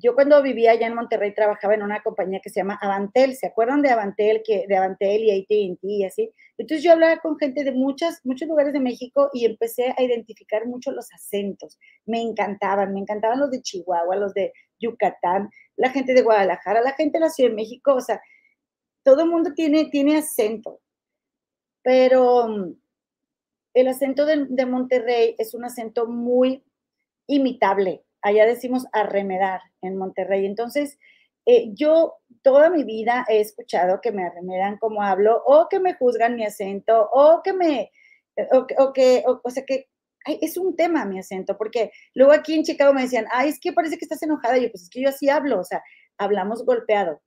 Yo cuando vivía allá en Monterrey trabajaba en una compañía que se llama Avantel. ¿Se acuerdan de Avantel, que, de Avantel y AT&T y así? Entonces yo hablaba con gente de muchas, muchos lugares de México y empecé a identificar mucho los acentos. Me encantaban, me encantaban los de Chihuahua, los de Yucatán, la gente de Guadalajara, la gente de la Ciudad de México. O sea, todo el mundo tiene, tiene acento, pero mm, el acento de, Monterrey es un acento muy imitable. Allá decimos arremedar en Monterrey. Entonces, eh, yo toda mi vida he escuchado que me arremedan como hablo o que me juzgan mi acento o que me, eh, o, que, o, sea que es un tema mi acento, porque luego aquí en Chicago me decían, ay, es que parece que estás enojada. Y yo, pues es que yo así hablo, o sea, hablamos golpeado.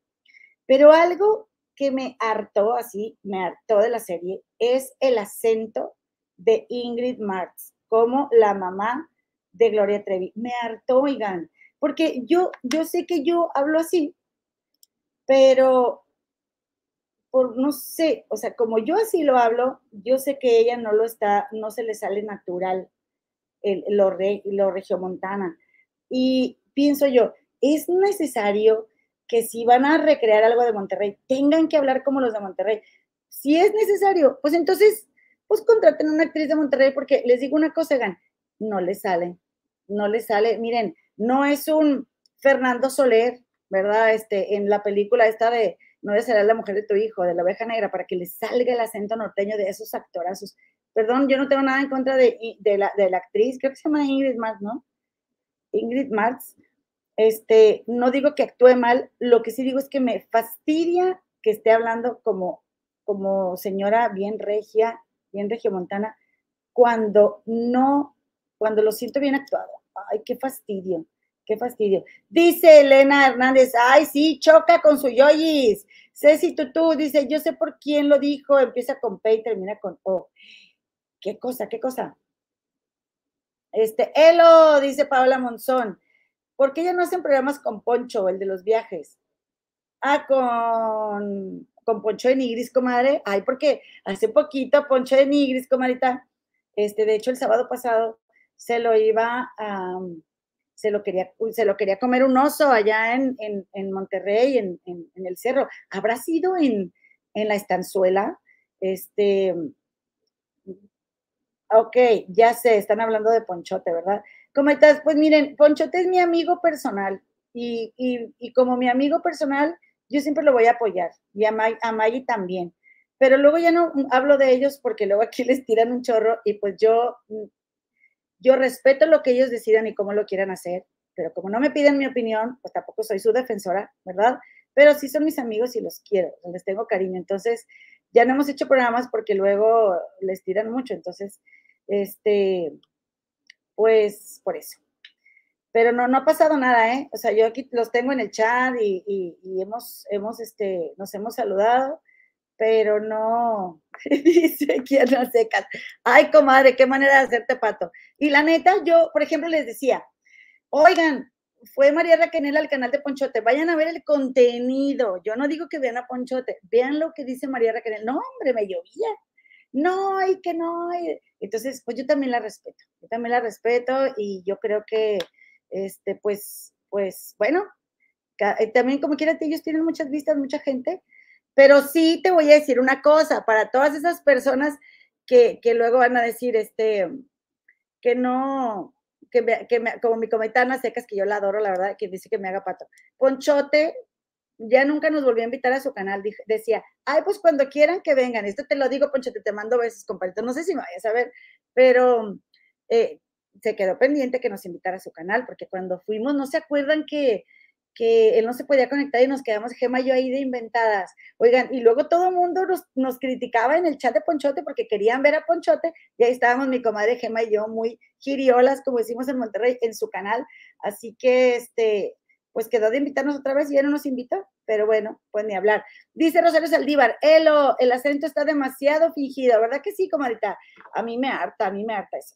Pero algo que me hartó así, me hartó de la serie, es el acento de Ingrid Marx, como la mamá de Gloria Trevi. Me hartó, oigan, porque yo, yo sé que yo hablo así, pero por, no sé, o sea, como yo así lo hablo, yo sé que ella no lo está, no se le sale natural el, lo, re, lo regiomontana. Y pienso yo, es necesario que si van a recrear algo de Monterrey, tengan que hablar como los de Monterrey. Si es necesario, pues entonces, pues contraten a una actriz de Monterrey, porque les digo una cosa, Gan, no le sale, no le sale. Miren, no es un Fernando Soler, ¿verdad? Este, en la película esta de No de ser la mujer de tu hijo, de la oveja negra, para que le salga el acento norteño de esos actorazos. Perdón, yo no tengo nada en contra de, de, la, de la actriz, creo que se llama Ingrid Marx, ¿no? Ingrid Marx, este, no digo que actúe mal, lo que sí digo es que me fastidia que esté hablando como como señora bien regia, bien regiomontana, cuando no, cuando lo siento bien actuado. Ay, qué fastidio, qué fastidio. Dice Elena Hernández, ay, sí, choca con su yoyis. Ceci Tutú dice, yo sé por quién lo dijo, empieza con P y termina con O. ¿Qué cosa, qué cosa? Este, Elo, dice Paola Monzón, ¿por qué ya no hacen programas con Poncho, el de los viajes? Ah, con, con Poncho de Nigris, comadre. Ay, porque hace poquito Poncho de Nigris, comadita, este, de hecho el sábado pasado se lo iba a, se lo quería, se lo quería comer un oso allá en, Monterrey, en, el cerro. ¿Habrá sido en, la estanzuela? Este, ok, ya sé, están hablando de Ponchote, ¿verdad? ¿Cómo estás? Pues miren, Ponchote es mi amigo personal y, como mi amigo personal, yo siempre lo voy a apoyar y a, a Maggie también. Pero luego ya no hablo de ellos porque luego aquí les tiran un chorro y pues yo yo respeto lo que ellos decidan y cómo lo quieran hacer, pero como no me piden mi opinión, pues tampoco soy su defensora, ¿verdad? Pero sí son mis amigos y los quiero, les tengo cariño. Entonces, ya no hemos hecho programas porque luego les tiran mucho. Entonces, este, pues por eso. Pero no, no ha pasado nada, ¿eh? O sea, yo aquí los tengo en el chat y, y hemos, hemos, este, nos hemos saludado pero no, dice quién no seca. Ay, comadre, qué manera de hacerte pato. Y la neta, yo, por ejemplo, les decía, oigan, fue María Raquel al canal de Ponchote, vayan a ver el contenido. Yo no digo que vean a Ponchote, vean lo que dice María Raquel. No, hombre, me llovía. No, y que no. Entonces, pues yo también la respeto. Yo también la respeto y yo creo que, este, pues, pues, bueno, eh, también como quiera, ellos tienen muchas vistas, mucha gente, pero sí te voy a decir una cosa, para todas esas personas que, luego van a decir, este, que no, que, me, como mi cometana secas, que yo la adoro, la verdad, que dice que me haga pato. Ponchote ya nunca nos volvió a invitar a su canal, decía, ay, pues cuando quieran que vengan, esto te lo digo, Ponchote, te mando besos, compadre, no sé si me vayas a ver, pero eh, se quedó pendiente que nos invitara a su canal, porque cuando fuimos, ¿no se acuerdan que que él no se podía conectar y nos quedamos Gema y yo ahí de inventadas. Oigan, y luego todo el mundo nos, criticaba en el chat de Ponchote porque querían ver a Ponchote y ahí estábamos mi comadre Gema y yo muy giriolas, como decimos en Monterrey, en su canal. Así que, este, pues quedó de invitarnos otra vez y ya no nos invitó, pero bueno, pues ni hablar. Dice Rosario Saldívar, Elo, el acento está demasiado fingido, ¿verdad que sí, comadita? A mí me harta, a mí me harta eso.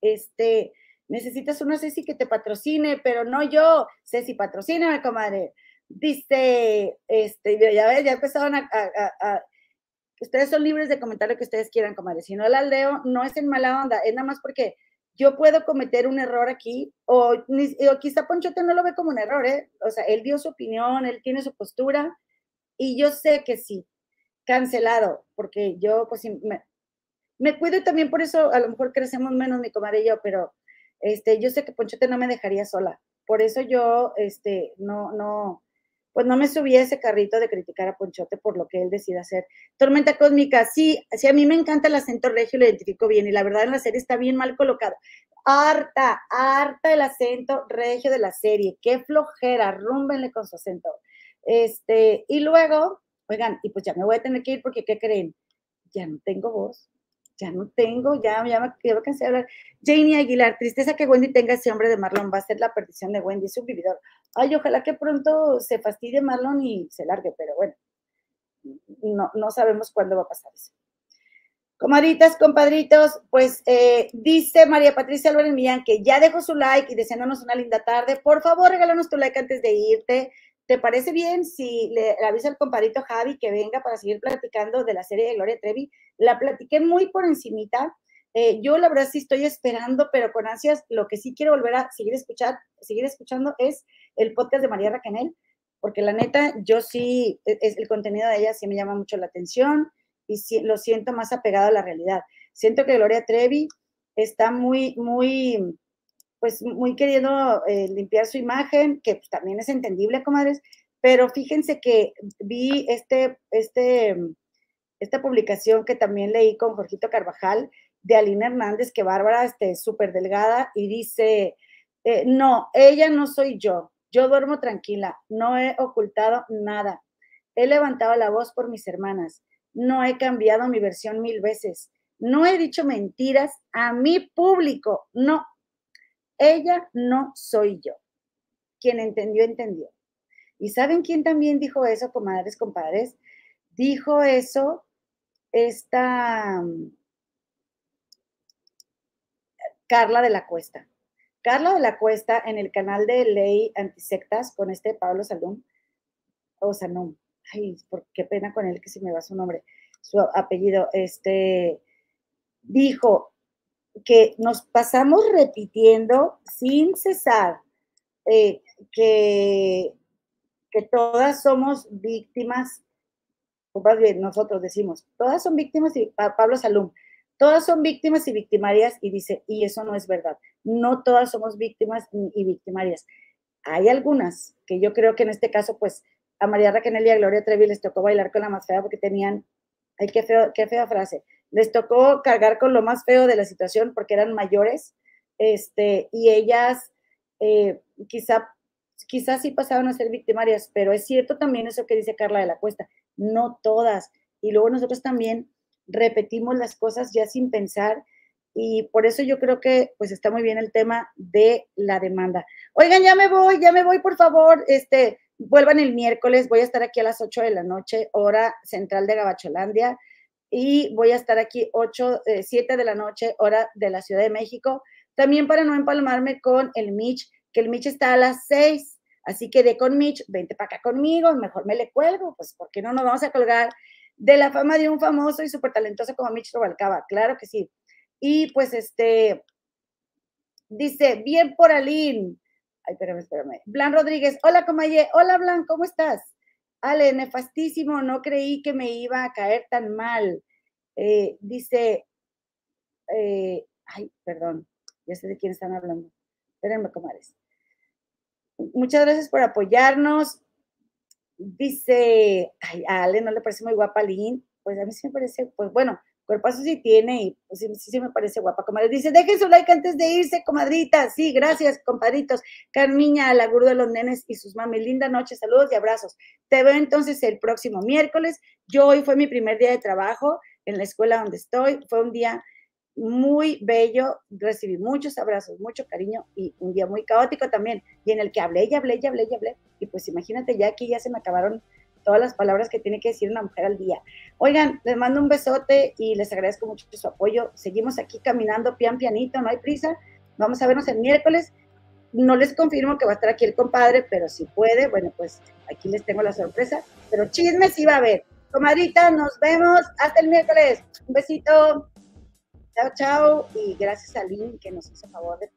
Este, necesitas una Ceci que te patrocine, pero no yo, Ceci, patrocíname, comadre. Dice, este, ya ves, ya empezaron a, ustedes son libres de comentar lo que ustedes quieran, comadre. Si no la leo, no es en mala onda, es nada más porque yo puedo cometer un error aquí, o, o quizá Ponchote no lo ve como un error, ¿eh? O sea, él dio su opinión, él tiene su postura, y yo sé que sí, cancelado, porque yo, pues, me, me cuido y también por eso a lo mejor crecemos menos mi comadre y yo, pero este, yo sé que Ponchote no me dejaría sola. Por eso yo, este, no, no, pues no me subí ese carrito de criticar a Ponchote por lo que él decide hacer. Tormenta Cósmica, sí, sí, a mí me encanta el acento regio, lo identifico bien, y la verdad en la serie está bien mal colocado. Harta, harta el acento regio de la serie, qué flojera, rúmbenle con su acento. Este, y luego, oigan, y pues ya me voy a tener que ir porque, ¿qué creen? Ya no tengo voz ya no tengo, ya, ya me quiero cansar de hablar. Janie Aguilar, tristeza que Wendy tenga ese hombre de Marlon, va a ser la perdición de Wendy, es un vividor. Ay, ojalá que pronto se fastidie Marlon y se largue, pero bueno, no, no sabemos cuándo va a pasar eso. Comaditas, compadritos, pues eh, dice María Patricia Álvarez Millán que ya dejó su like y deseándonos una linda tarde. Por favor, regálanos tu like antes de irte. ¿Te parece bien si le, avisa al compadrito Javi que venga para seguir platicando de la serie de Gloria Trevi? La platiqué muy por encimita. Eh, yo la verdad sí estoy esperando, pero con ansias, lo que sí quiero volver a seguir, escuchar, seguir escuchando es el podcast de María Raquel, porque la neta, yo sí, e, es, el contenido de ella sí me llama mucho la atención y lo siento más apegado a la realidad. Siento que Gloria Trevi está muy, muy pues muy queriendo eh, limpiar su imagen, que pues, también es entendible, comadres, pero fíjense que vi este, este, esta publicación que también leí con Jorgito Carvajal de Alina Hernández, que Bárbara, este, súper delgada, y dice, eh, no, ella no soy yo, yo duermo tranquila, no he ocultado nada, he levantado la voz por mis hermanas, no he cambiado mi versión mil veces. No he dicho mentiras a mi público. No. Ella no soy yo. Quien entendió, entendió. ¿Y saben quién también dijo eso, comadres, compadres? Dijo eso esta mm, Carla de la Cuesta. Carla de la Cuesta en el canal de Ley Antisectas con este Pablo Salum, o Sanum, ay, por qué pena con él que se me va su nombre, su apellido, este, dijo que nos pasamos repitiendo sin cesar eh, que, que todas somos víctimas, bien nosotros decimos, todas son víctimas y Pablo Salum, todas son víctimas y victimarias y dice, y eso no es verdad, no todas somos víctimas y victimarias. Hay algunas que yo creo que en este caso, pues a María Raquel y a Gloria Trevi les tocó bailar con la más fea porque tenían, ay, qué, feo, qué fea frase, les tocó cargar con lo más feo de la situación porque eran mayores, este, y ellas eh, quizá, quizás sí pasaban a ser victimarias, pero es cierto también eso que dice Carla de la Cuesta, no todas. Y luego nosotros también repetimos las cosas ya sin pensar y por eso yo creo que pues está muy bien el tema de la demanda. Oigan, ya me voy, ya me voy, por favor, este, vuelvan el miércoles, voy a estar aquí a las 8 de la noche, hora central de Gabacholandia, y voy a estar aquí 8, 7 eh, de la noche, hora de la Ciudad de México, también para no empalmarme con el Mitch, que el Mitch está a las 6, así que de con Mitch, vente para acá conmigo, mejor me le cuelgo, pues porque no nos vamos a colgar de la fama de un famoso y súper talentoso como Mitch Robalcaba, claro que sí. Y pues este, dice, bien por Aline, Ay, espérame, espérame. Blan Rodríguez, hola Comaye, hola Blan, ¿cómo estás? Ale, nefastísimo, no creí que me iba a caer tan mal. Eh, dice, eh, ay, perdón, ya sé de quién están hablando. Espérenme, comadres. Muchas gracias por apoyarnos. Dice, ay, Ale no le parece muy guapa Lynn. Pues a mí sí me parece, pues bueno, Cuerpazo sí tiene y pues sí, sí, me parece guapa, comadre. Dice, dejen su like antes de irse, comadrita. Sí, gracias, compadritos. Carmiña, la gurú de los nenes y sus mami. Linda noche, saludos y abrazos. Te veo entonces el próximo miércoles. Yo hoy fue mi primer día de trabajo en la escuela donde estoy. Fue un día muy bello, recibí muchos abrazos, mucho cariño y un día muy caótico también, y en el que hablé y hablé y hablé y hablé. Y pues imagínate, ya aquí ya se me acabaron todas las palabras que tiene que decir una mujer al día. Oigan, les mando un besote y les agradezco mucho su apoyo. Seguimos aquí caminando pian pianito, no hay prisa. Vamos a vernos el miércoles. No les confirmo que va a estar aquí el compadre, pero si puede, bueno, pues aquí les tengo la sorpresa. Pero chismes sí va a haber. Comadrita, nos vemos hasta el miércoles. Un besito. Chao, chao. Y gracias a Lynn que nos hizo favor de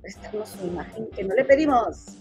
prestarnos su imagen que no le pedimos.